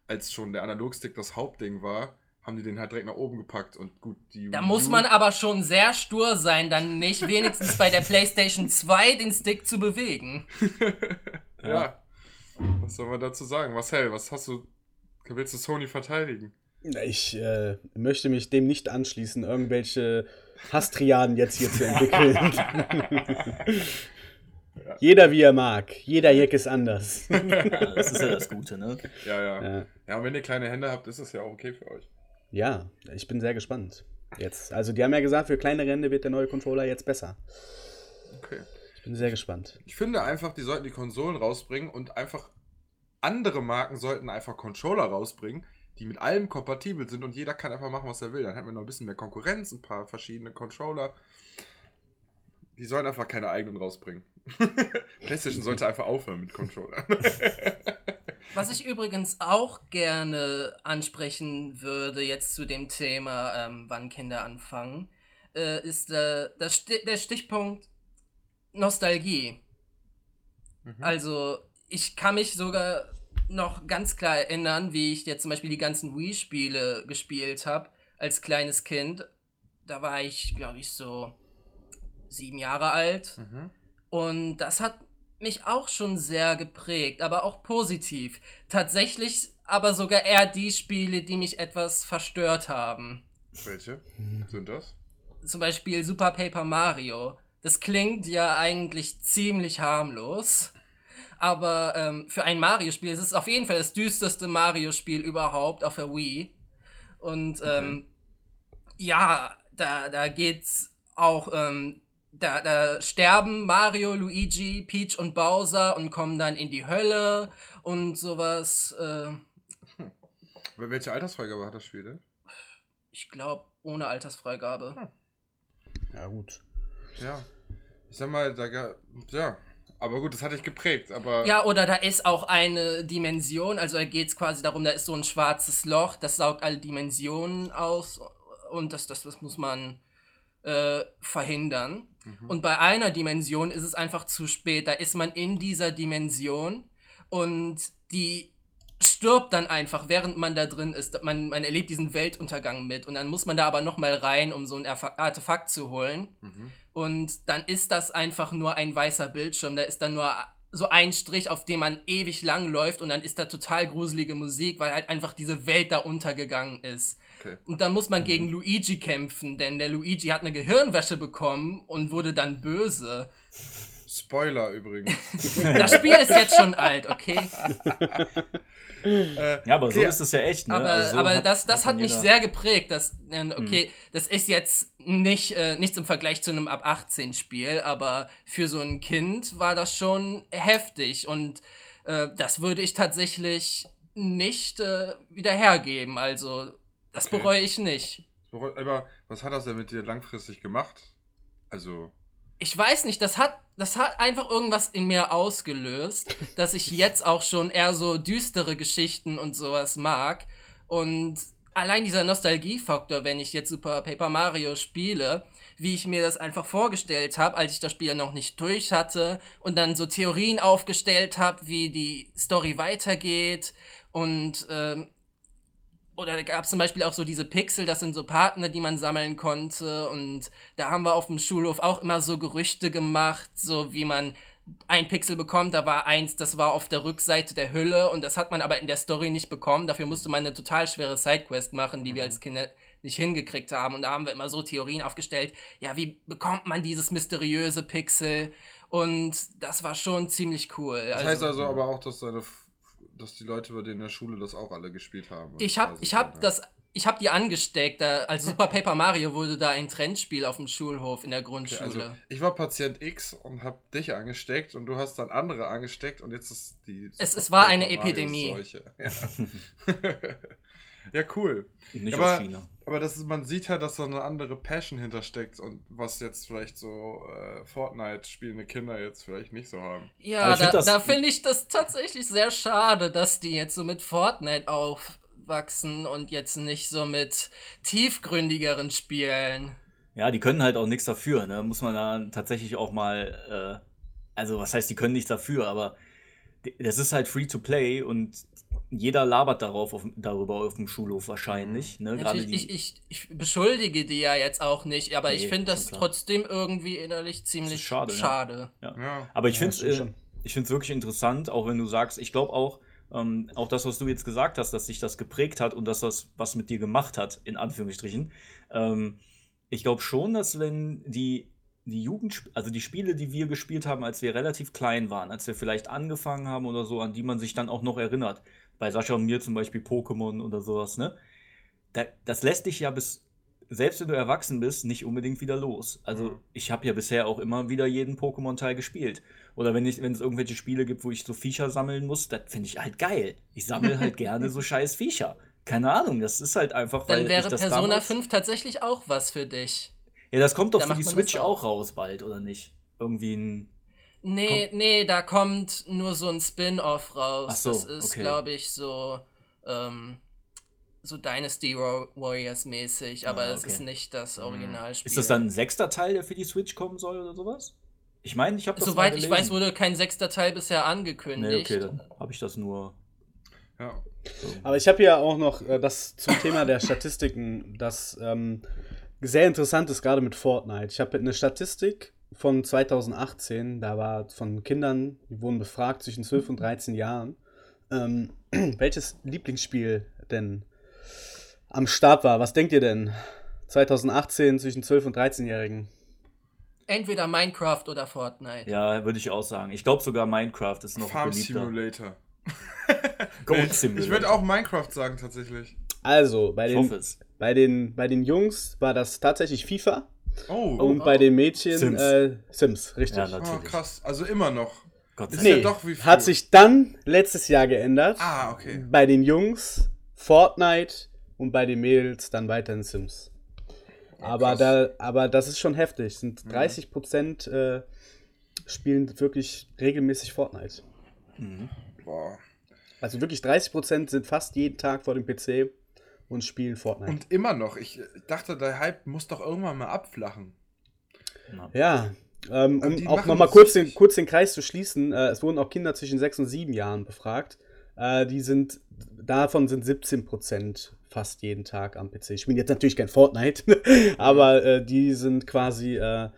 als schon der Analogstick das Hauptding war, haben die den halt direkt nach oben gepackt und gut, die Da Wii muss man aber schon sehr stur sein, dann nicht wenigstens bei der PlayStation 2 den Stick zu bewegen. <laughs> Ja. Was soll man dazu sagen? Marcel, was hast du. Willst du Sony verteidigen? Ich äh, möchte mich dem nicht anschließen, irgendwelche Hasstriaden jetzt hier zu entwickeln. <laughs> Jeder wie er mag. Jeder Jack ist anders. Ja, <laughs> das ist ja das Gute, ne? Ja, ja. Ja. Ja, und wenn ihr kleine Hände habt, ist das ja auch okay für euch. Ja, ich bin sehr gespannt. Jetzt. Also, die haben ja gesagt, für kleinere Hände wird der neue Controller jetzt besser. Okay. Ich bin sehr gespannt. Ich finde einfach, die sollten die Konsolen rausbringen und einfach andere Marken sollten einfach Controller rausbringen, die mit allem kompatibel sind und jeder kann einfach machen, was er will. Dann hätten wir noch ein bisschen mehr Konkurrenz, ein paar verschiedene Controller. Die sollen einfach keine eigenen rausbringen. <laughs> PlayStation sollte einfach aufhören mit Controllern. <laughs> Was ich übrigens auch gerne ansprechen würde, jetzt zu dem Thema, ähm, wann Kinder anfangen, äh, ist äh, Sti der Stichpunkt Nostalgie. Mhm. Also, ich kann mich sogar noch ganz klar erinnern, wie ich jetzt zum Beispiel die ganzen Wii-Spiele gespielt habe als kleines Kind. Da war ich, glaube ich, so sieben Jahre alt. Mhm. Und das hat mich auch schon sehr geprägt, aber auch positiv. Tatsächlich aber sogar eher die Spiele, die mich etwas verstört haben. Welche sind das? Zum Beispiel Super Paper Mario. Das klingt ja eigentlich ziemlich harmlos. Aber ähm, für ein Mario-Spiel ist es auf jeden Fall das düsterste Mario-Spiel überhaupt auf der Wii. Und ähm, ja, da, da geht's auch, ähm, da, da sterben Mario, Luigi, Peach und Bowser und kommen dann in die Hölle und sowas. Äh, <laughs> Welche Altersfreigabe hat das Spiel denn? ich glaube, ohne Altersfreigabe. Ja, gut. Ja. Ich sag mal, da ja. Aber gut, das hat dich geprägt, aber. Ja, oder da ist auch eine Dimension, also da geht es quasi darum, da ist so ein schwarzes Loch, das saugt alle Dimensionen aus und das, das, das muss man äh, verhindern. Mhm. Und bei einer Dimension ist es einfach zu spät, da ist man in dieser Dimension und die stirbt dann einfach, während man da drin ist. Man, man erlebt diesen Weltuntergang mit und dann muss man da aber nochmal rein, um so ein Artefakt zu holen. Mhm. Und dann ist das einfach nur ein weißer Bildschirm. Da ist dann nur so ein Strich, auf dem man ewig lang läuft und dann ist da total gruselige Musik, weil halt einfach diese Welt da untergegangen ist. Okay. Und dann muss man gegen Luigi kämpfen, denn der Luigi hat eine Gehirnwäsche bekommen und wurde dann böse. Spoiler übrigens. Das Spiel ist jetzt schon alt, okay? <laughs> äh, Ja, aber so ist es ja echt, ne? Aber, Also so aber das, das hat mich jeder- sehr geprägt. Dass, äh, okay, das ist jetzt nicht, äh, nichts im Vergleich zu einem ab 18 Spiel, aber für so ein Kind war das schon heftig und äh, das würde ich tatsächlich nicht äh, wieder hergeben. Also, das Okay. bereue ich nicht. Aber was hat das denn mit dir langfristig gemacht? Also. Ich weiß nicht, das hat, das hat einfach irgendwas in mir ausgelöst, dass ich jetzt auch schon eher so düstere Geschichten und sowas mag. Und allein dieser Nostalgiefaktor, wenn ich jetzt Super Paper Mario spiele, wie ich mir das einfach vorgestellt habe, als ich das Spiel noch nicht durch hatte und dann so Theorien aufgestellt habe, wie die Story weitergeht und ähm, oder da gab es zum Beispiel auch so diese Pixel, das sind so Partner, die man sammeln konnte. Und da haben wir auf dem Schulhof auch immer so Gerüchte gemacht, so wie man ein Pixel bekommt. Da war eins, das war auf der Rückseite der Hülle und das hat man aber in der Story nicht bekommen. Dafür musste man eine total schwere Sidequest machen, die wir als Kinder nicht hingekriegt haben. Und da haben wir immer so Theorien aufgestellt. Ja, wie bekommt man dieses mysteriöse Pixel? Und das war schon ziemlich cool. Das heißt also aber auch, dass deine, dass die Leute bei dir in der Schule das auch alle gespielt haben. Ich habe Also, ich hab ja. das ich habe die angesteckt. Da, als Super Paper Mario wurde da ein Trendspiel auf dem Schulhof in der Okay, Grundschule. also ich war Patient X und hab dich angesteckt und du hast dann andere angesteckt und jetzt ist die. Es- es war eine Mario Epidemie. Ja. <laughs> <laughs> ja, cool. Nicht Aber- aus China. Aber das ist, man sieht halt, dass da eine andere Passion hintersteckt und was jetzt vielleicht so äh, Fortnite spielende Kinder jetzt vielleicht nicht so haben. Ja, da, da finde ich das tatsächlich sehr schade, dass die jetzt so mit Fortnite aufwachsen und jetzt nicht so mit tiefgründigeren Spielen. Ja, die können halt auch nichts dafür, ne? Muss man da tatsächlich auch mal, äh, also was heißt, die können nichts dafür, aber das ist halt free to play und jeder labert darauf auf, darüber auf dem Schulhof wahrscheinlich, ne? Gerade Natürlich, die, ich, ich, ich beschuldige die ja jetzt auch nicht, aber ich Nee, finde das klar. trotzdem irgendwie innerlich ziemlich schade, schade. Ja. Aber ich Ja, finde es ich find's wirklich interessant, auch wenn du sagst, ich glaube auch, ähm, auch das, was du jetzt gesagt hast, dass sich das geprägt hat und dass das was mit dir gemacht hat, in Anführungsstrichen. Ähm, ich glaube schon, dass wenn die, die Jugend, also die Spiele, die wir gespielt haben, als wir relativ klein waren, als wir vielleicht angefangen haben oder so, an die man sich dann auch noch erinnert. Bei Sascha und mir zum Beispiel Pokémon oder sowas, ne? Da, das lässt dich ja bis, selbst wenn du erwachsen bist, nicht unbedingt wieder los. Also Mhm. ich habe ja bisher auch immer wieder jeden Pokémon-Teil gespielt. Oder wenn, ich, wenn es irgendwelche Spiele gibt, wo ich so Viecher sammeln muss, das finde ich halt geil. Ich sammle <laughs> halt gerne so scheiß Viecher. Keine Ahnung, das ist halt einfach, weil Dann wäre ich das Persona damals, 5 tatsächlich auch was für dich. Ja, das kommt doch Da für die Switch auch. auch raus bald, oder nicht? Irgendwie ein. Nee, nee, da kommt nur so ein Spin-off raus. Ach so, das ist, okay. glaube ich, so, ähm, so Dynasty Wa- Warriors mäßig, aber Ah, es okay. ist nicht das Originalspiel. Ist das dann ein sechster Teil, der für die Switch kommen soll oder sowas? Ich meine, ich habe das Soweit mal ich weiß, wurde kein sechster Teil bisher Nee, angekündigt. okay, dann habe ich das nur. Ja. Aber ich habe ja auch noch äh, das zum Thema der Statistiken, das ähm, sehr interessant ist, gerade mit Fortnite. Ich habe eine Statistik von 2018, da war von Kindern, die wurden befragt zwischen 12 und 13 Jahren, ähm, <clears throat> welches Lieblingsspiel denn am Start war. Was denkt ihr denn? 2018 zwischen 12 und 13-Jährigen. Entweder Minecraft oder Fortnite. Ja, würde ich auch sagen. Ich glaube sogar Minecraft ist noch Farm beliebter. Simulator. <laughs> Ich Simulator. würde auch Minecraft sagen, tatsächlich. Also, bei Ich den, bei, den, bei den Jungs war das tatsächlich FIFA Oh, und oh. bei den Mädchen Sims. äh, Sims, richtig. Ja, oh natürlich. krass. Also immer noch. Gott sei Dank. ja Nee, doch wie früher. hat sich dann letztes Jahr geändert. Ah, okay. Bei den Jungs Fortnite und bei den Mädels dann weiterhin Sims. aber, da, aber das ist schon heftig. Sind Mhm. 30 Prozent äh, spielen wirklich regelmäßig Fortnite. Mhm. Boah. Also wirklich 30 Prozent sind fast jeden Tag vor dem PC und spielen Fortnite. Und immer noch. Ich dachte, der Hype muss doch irgendwann mal abflachen. Ja. ja, ähm, um auch nochmal kurz den, kurz den Kreis zu schließen, äh, es wurden auch Kinder zwischen 6 und 7 Jahren befragt. Äh, die sind, davon sind 17 Prozent fast jeden Tag am PC. Ich spiele jetzt natürlich kein Fortnite, <laughs> aber äh, die sind quasi, äh,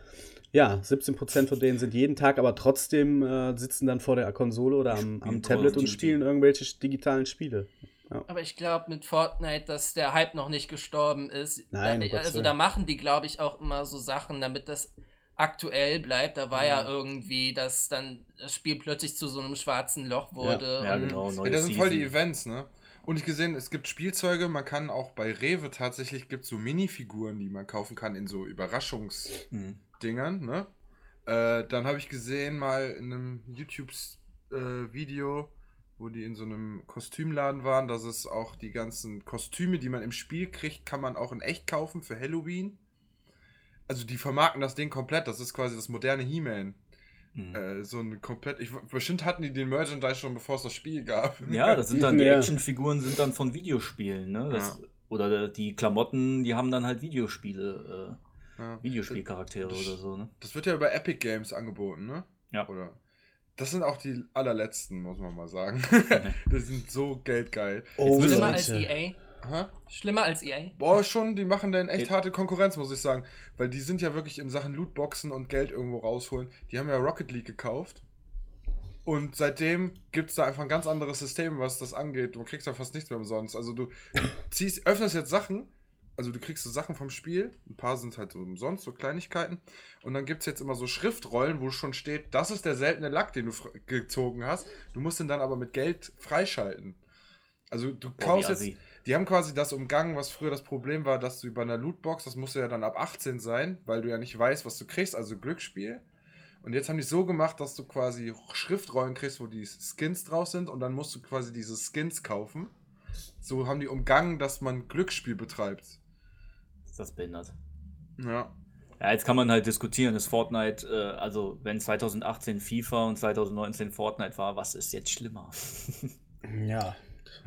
ja, 17 Prozent von denen sind jeden Tag, aber trotzdem äh, sitzen dann vor der Konsole oder am, am Tablet und spielen irgendwelche digitalen Spiele. Aber ich glaube mit Fortnite, dass der Hype noch nicht gestorben ist. Nein, da, also da machen die, glaube ich, auch immer so Sachen, damit das aktuell bleibt. Da war ja irgendwie, dass dann das Spiel plötzlich zu so einem schwarzen Loch wurde. Ja, und genau. Ja, Neue das sind voll die. Events, ne? Und ich gesehen, es gibt Spielzeuge, man kann auch bei Rewe tatsächlich gibt so Minifiguren, die man kaufen kann in so Überraschungsdingern, Mhm. ne? Äh, dann habe ich gesehen mal in einem YouTube-Video, wo die in so einem Kostümladen waren, dass es auch die ganzen Kostüme, die man im Spiel kriegt, kann man auch in echt kaufen für Halloween. Also die vermarkten das Ding komplett, das ist quasi das moderne He-Man. Mhm. Äh, so ein komplett. Ich, bestimmt hatten die den Merchandise schon, bevor es das Spiel gab. Ja, das sind dann die Ja. Actionfiguren sind dann von Videospielen, ne? Das, Oder die Klamotten, die haben dann halt Videospiele, Ja. äh, Videospielcharaktere oder so, ne? Das wird ja über Epic Games angeboten, ne? Ja. Oder? Das sind auch die allerletzten, muss man mal sagen. <laughs> die sind so geldgeil. Oh, Schlimmer als. EA. Aha. Schlimmer als E EA. Boah, schon, die machen dann echt harte Konkurrenz, muss ich sagen. Weil die sind ja wirklich in Sachen Lootboxen und Geld irgendwo rausholen. Die haben ja Rocket League gekauft. Und seitdem gibt es da einfach ein ganz anderes System, was das angeht. Du kriegst ja fast nichts mehr umsonst. Also du ziehst, öffnest jetzt Sachen, also du kriegst so Sachen vom Spiel, ein paar sind halt so umsonst, so Kleinigkeiten. Und dann gibt es jetzt immer so Schriftrollen, wo schon steht, das ist der seltene Lack, den du gezogen hast. Du musst ihn dann aber mit Geld freischalten. Also du kaufst jetzt, assi. Die haben quasi das umgangen, was früher das Problem war, dass du über einer Lootbox, das musste ja dann ab 18 sein, weil du ja nicht weißt, was du kriegst, also Glücksspiel. Und jetzt haben die es so gemacht, dass du quasi Schriftrollen kriegst, wo die Skins drauf sind und dann musst du quasi diese Skins kaufen. So haben die umgangen, dass man Glücksspiel betreibt. Ist das behindert? Ja. Ja, jetzt kann man halt diskutieren, ist Fortnite, äh, also wenn 2018 FIFA und 2019 Fortnite war, was ist jetzt schlimmer? <laughs> Ja.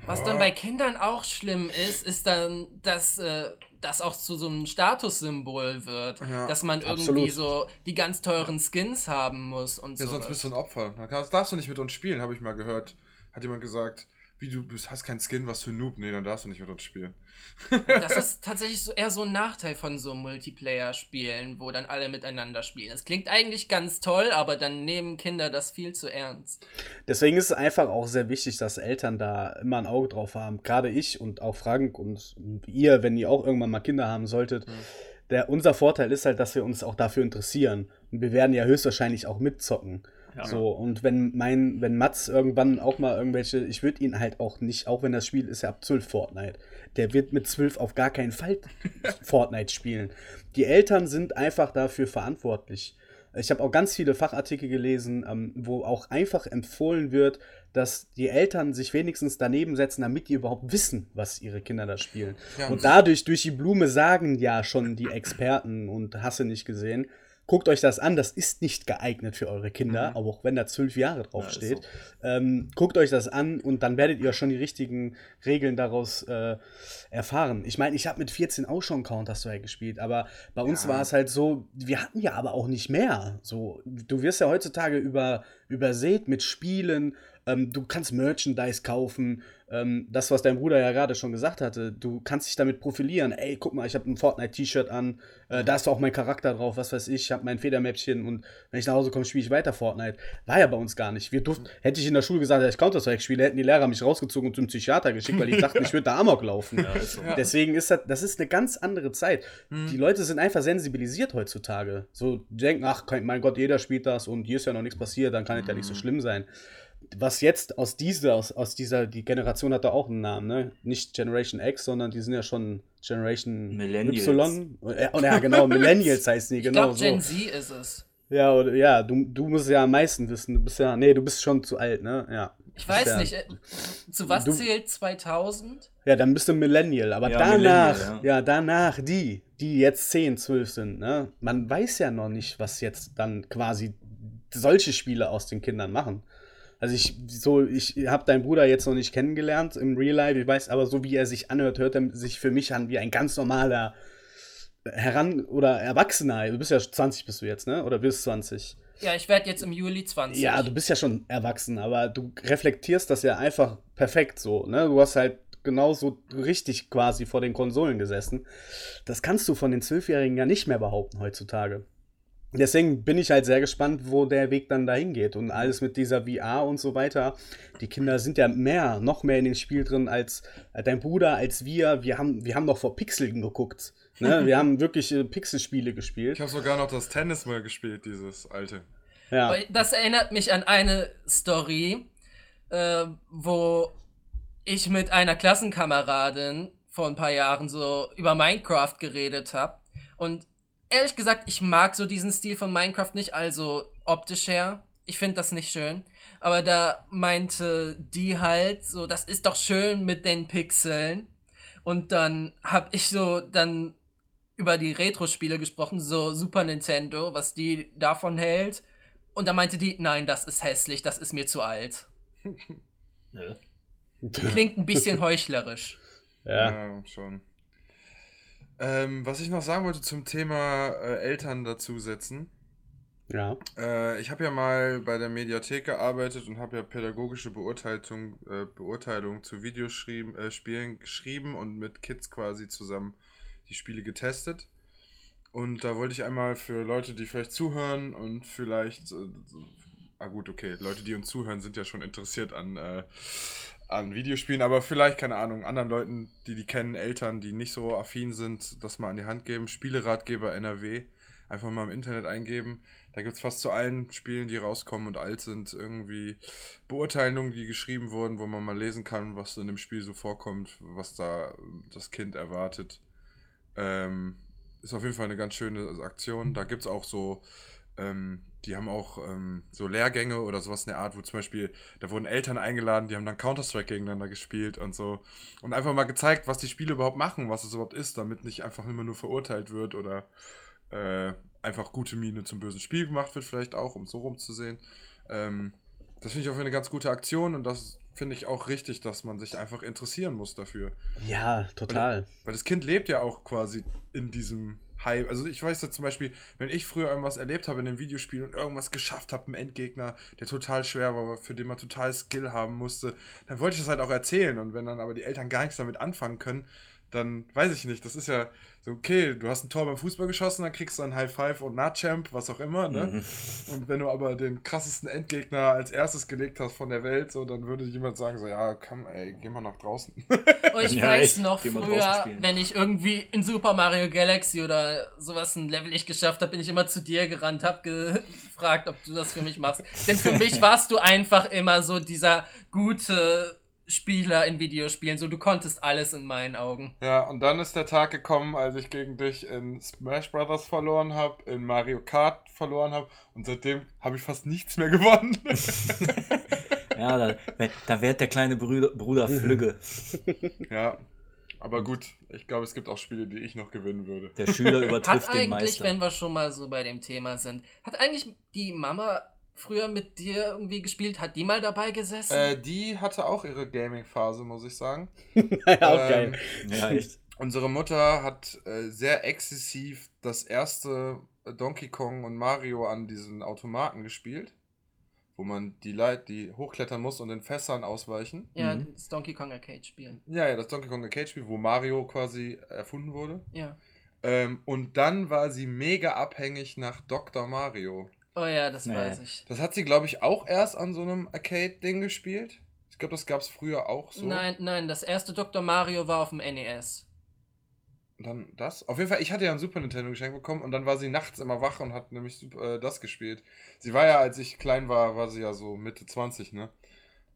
Was dann bei Kindern auch schlimm ist, ist dann, dass äh, das auch zu so einem Statussymbol wird. Ja, dass man irgendwie absolut. so die ganz teuren Skins haben muss und Ja, so. sonst bist du ein Opfer. Dann kannst, darfst du nicht mit uns spielen, habe ich mal gehört. Hat jemand gesagt, wie du hast keinen Skin, was für ein Noob. Nee, dann darfst du nicht mit uns spielen. Das ist tatsächlich so eher so ein Nachteil von so Multiplayer-Spielen, wo dann alle miteinander spielen. Es klingt eigentlich ganz toll, aber dann nehmen Kinder das viel zu ernst. Deswegen ist es einfach auch sehr wichtig, dass Eltern da immer ein Auge drauf haben. Gerade ich und auch Frank und ihr, wenn ihr auch irgendwann mal Kinder haben solltet. Der, unser Vorteil ist halt, dass wir uns auch dafür interessieren. Und wir werden ja höchstwahrscheinlich auch mitzocken. Ja. So, und wenn mein, wenn Mats irgendwann auch mal irgendwelche, ich würde ihn halt auch nicht, auch wenn das Spiel ist ja ab 12 Fortnite, der wird mit 12 auf gar keinen Fall <laughs> Fortnite spielen. Die Eltern sind einfach dafür verantwortlich. Ich habe auch ganz viele Fachartikel gelesen, ähm, wo auch einfach empfohlen wird, dass die Eltern sich wenigstens daneben setzen, damit die überhaupt wissen, was ihre Kinder da spielen. Ja, und dadurch, durch die Blume sagen ja schon die Experten und hasse nicht gesehen, guckt euch das an, das ist nicht geeignet für eure Kinder, aber auch wenn da zwölf Jahre drauf Ja, so. Ähm, guckt euch das an und dann werdet ihr schon die richtigen Regeln daraus äh, erfahren. Ich meine, ich habe mit 14 auch schon Counter-Strike gespielt, aber bei uns Ja. war es halt so, wir hatten ja aber auch nicht mehr. So, du wirst ja heutzutage über, übersät mit Spielen, ähm, du kannst Merchandise kaufen. Ähm, das, was dein Bruder ja gerade schon gesagt hatte, du kannst dich damit profilieren. Ey, guck mal, ich habe ein Fortnite-T-Shirt an, äh, da ist auch mein Charakter drauf, was weiß ich, ich habe mein Federmäppchen und wenn ich nach Hause komme, spiele ich weiter Fortnite. War ja bei uns gar nicht. Wir durften, hätte ich in der Schule gesagt, dass ich Counter-Strike spiele, hätten die Lehrer mich rausgezogen und zum Psychiater geschickt, weil die <laughs> dachten, ich würde da Amok laufen. Ja, ist so. Deswegen ist das, das ist eine ganz andere Zeit. Die Leute sind einfach sensibilisiert heutzutage. So die denken, ach mein Gott, jeder spielt das und hier ist ja noch nichts passiert, dann kann es ja nicht so schlimm sein. Was jetzt aus dieser, aus, aus dieser, die Generation hat da auch einen Namen, ne? Nicht Generation X, sondern die sind ja schon Generation Millennials. Y. Ja, und ja, genau, Millennials <laughs> heißt die, Ich genau glaube, so. Gen Z ist es. Ja, oder, ja, du, du musst ja am meisten wissen. Du bist ja, nee, du bist schon zu alt, ne? Ja. Ich weiß Ja. nicht, äh, zu was Du- zählt 2000? Ja, dann bist du Millennial. Aber Ja, danach, Millennial, ja. ja. danach die, die jetzt 10, 12 sind, ne? Man weiß ja noch nicht, was jetzt dann quasi solche Spiele aus den Kindern machen. Also ich, so, ich habe deinen Bruder jetzt noch nicht kennengelernt im Real Life, ich weiß aber, so wie er sich anhört, hört er sich für mich an wie ein ganz normaler Heran- oder Erwachsener. Du bist ja 20 bist du jetzt, ne? Oder bist 20? Ja, ich werde jetzt im Juli 20. Ja, du bist ja schon erwachsen, aber du reflektierst das ja einfach perfekt so, ne? Du hast halt genauso richtig quasi vor den Konsolen gesessen. Das kannst du von den Zwölfjährigen ja nicht mehr behaupten heutzutage. Deswegen bin ich halt sehr gespannt, wo der Weg dann dahin geht. Und alles mit dieser VR und so weiter. Die Kinder sind ja mehr, noch mehr in dem Spiel drin als äh, dein Bruder, als wir. Wir haben, wir haben noch vor Pixeln geguckt. Ne? <laughs> Wir haben wirklich äh, Pixelspiele gespielt. Ich habe sogar noch das Tennis mal gespielt, dieses alte. Ja. Das erinnert mich an eine Story, äh, wo ich mit einer Klassenkameradin vor ein paar Jahren so über Minecraft geredet habe. Und ehrlich gesagt, ich mag so diesen Stil von Minecraft nicht, also optisch her. Ich finde das nicht schön. Aber da meinte die halt so, das ist doch schön mit den Pixeln. Und dann habe ich so dann über die Retro-Spiele gesprochen, so Super Nintendo, was die davon hält. Und da meinte die, nein, das ist hässlich, das ist mir zu alt. <laughs> Nö. Klingt ein bisschen heuchlerisch. ja. Ja, schon. Ähm, was ich noch sagen wollte zum Thema äh, Eltern dazusetzen. ja. Äh, ich habe ja mal bei der Mediathek gearbeitet und habe ja pädagogische Beurteilung, äh, Beurteilung zu Videospielen äh, geschrieben und mit Kids quasi zusammen die Spiele getestet. Und da wollte ich einmal für Leute, die vielleicht zuhören und vielleicht, äh, ah gut, okay, Leute, die uns zuhören, sind ja schon interessiert an, äh, an Videospielen, aber vielleicht, keine Ahnung, anderen Leuten, die die kennen, Eltern, die nicht so affin sind, das mal an die Hand geben. Spieleratgeber NRW Einfach mal im Internet eingeben. Da gibt es fast zu allen Spielen, die rauskommen und alt sind, irgendwie Beurteilungen, die geschrieben wurden, wo man mal lesen kann, was in dem Spiel so vorkommt, was da das Kind erwartet. Ähm, ist auf jeden Fall eine ganz schöne Aktion. Da gibt es auch so, ähm, die haben auch ähm, so Lehrgänge oder sowas in der Art, wo zum Beispiel, da wurden Eltern eingeladen, die haben dann Counter-Strike gegeneinander gespielt und so. Und einfach mal gezeigt, was die Spiele überhaupt machen, was es überhaupt ist, damit nicht einfach immer nur verurteilt wird oder äh, einfach gute Miene zum bösen Spiel gemacht wird, vielleicht auch, um so rumzusehen. Ähm, das finde ich auch eine ganz gute Aktion und das finde ich auch richtig, dass man sich einfach interessieren muss dafür. Ja, total. Weil, weil das Kind lebt ja auch quasi in diesem Hype. Also ich weiß ja zum Beispiel, wenn ich früher irgendwas erlebt habe in einem Videospiel und irgendwas geschafft habe, einen Endgegner, der total schwer war, für den man total Skill haben musste, dann wollte ich das halt auch erzählen. Und wenn dann aber die Eltern gar nichts damit anfangen können, dann weiß ich nicht. Das ist ja so, okay, du hast ein Tor beim Fußball geschossen, dann kriegst du ein High Five und Nahchamp, was auch immer, ne? Mhm. Und wenn du aber den krassesten Endgegner als erstes gelegt hast von der Welt, so, dann würde jemand sagen, so, ja, komm, ey, geh mal nach draußen. <laughs> Oh, ich <laughs> ja, weiß noch früher, wenn ich irgendwie in Super Mario Galaxy oder sowas ein Level nicht geschafft habe, bin ich immer zu dir gerannt, hab gefragt, ob du das für mich machst. Denn für <laughs> mich warst du einfach immer so dieser gute Spieler in Videospielen. So, du konntest alles in meinen Augen. Ja, und dann ist der Tag gekommen, als ich gegen dich in Smash Brothers verloren habe, in Mario Kart verloren habe und seitdem habe ich fast nichts mehr gewonnen. <laughs> ja, da, da wird der kleine Bruder, Bruder Flügge. ja. Aber gut, ich glaube, es gibt auch Spiele, die ich noch gewinnen würde. Der Schüler <laughs> übertrifft hat den Meister. Eigentlich, wenn wir schon mal so bei dem Thema sind, hat eigentlich die Mama früher mit dir irgendwie gespielt? Hat die mal dabei gesessen? Äh, die hatte auch ihre Gaming-Phase, muss ich sagen. <laughs> ja, auch ähm, geil. Ja, <laughs> echt. Unsere Mutter hat äh, sehr exzessiv das erste Donkey Kong und Mario an diesen Automaten gespielt, wo man die Leute, die hochklettern muss und den Fässern ausweichen. Ja, mhm. das Donkey Kong Arcade Spiel. Ja, ja, das Donkey Kong Arcade Spiel, wo Mario quasi erfunden wurde. Ja. Ähm, und dann war sie mega abhängig nach Dr. Mario. Oh ja, das nee. weiß ich. Das hat sie, glaube ich, auch erst an so einem Arcade-Ding gespielt. Ich glaube, das gab es früher auch so. Nein, nein, das erste Dr. Mario war auf dem NES. Und dann das? Auf jeden Fall, ich hatte ja ein Super Nintendo geschenkt bekommen und dann war sie nachts immer wach und hat nämlich äh, das gespielt. Sie war ja, als ich klein war, war sie ja so Mitte 20, ne?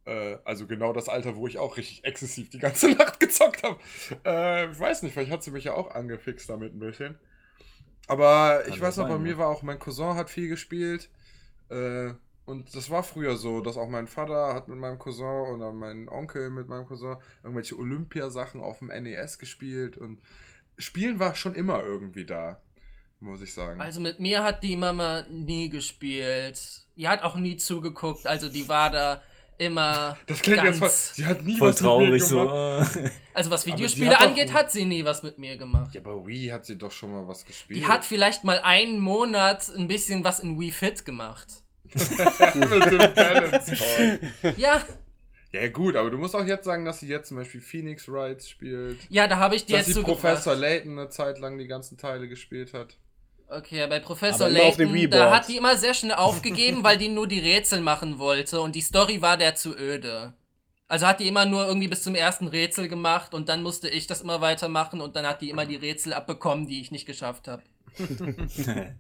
Äh, also genau das Alter, wo ich auch richtig exzessiv die ganze <laughs> Nacht gezockt habe. Äh, ich weiß nicht, vielleicht hat sie mich ja auch angefixt damit ein bisschen. Aber ich weiß noch, bei mir war auch, mein Cousin hat viel gespielt. Äh, und das war früher so, dass auch mein Vater hat mit meinem Cousin oder mein Onkel mit meinem Cousin irgendwelche Olympiasachen auf dem NES gespielt. Und Spielen war schon immer irgendwie da, muss ich sagen. Also mit mir hat die Mama nie gespielt. Die hat auch nie zugeguckt. Also die war da immer. Das klingt ganz jetzt voll. Sie hat nie voll was traurig mit mir gemacht. so. Also was Videospiele hat angeht, hat sie nie was mit mir gemacht. Ja, aber Wii hat sie doch schon mal was gespielt. Die hat vielleicht mal einen Monat ein bisschen was in Wii Fit gemacht. mit dem Balance Ja. Ja gut, aber du musst auch jetzt sagen, dass sie jetzt zum Beispiel Phoenix Wright spielt. Ja, da habe ich dir dass jetzt sie Professor Layton eine Zeit lang die ganzen Teile gespielt hat. Okay, bei Professor Layton, da hat die immer sehr schnell aufgegeben, weil die nur die Rätsel machen wollte und die Story war der zu öde. Also hat die immer nur irgendwie bis zum ersten Rätsel gemacht und dann musste ich das immer weitermachen und dann hat die immer die Rätsel abbekommen, die ich nicht geschafft habe. <laughs>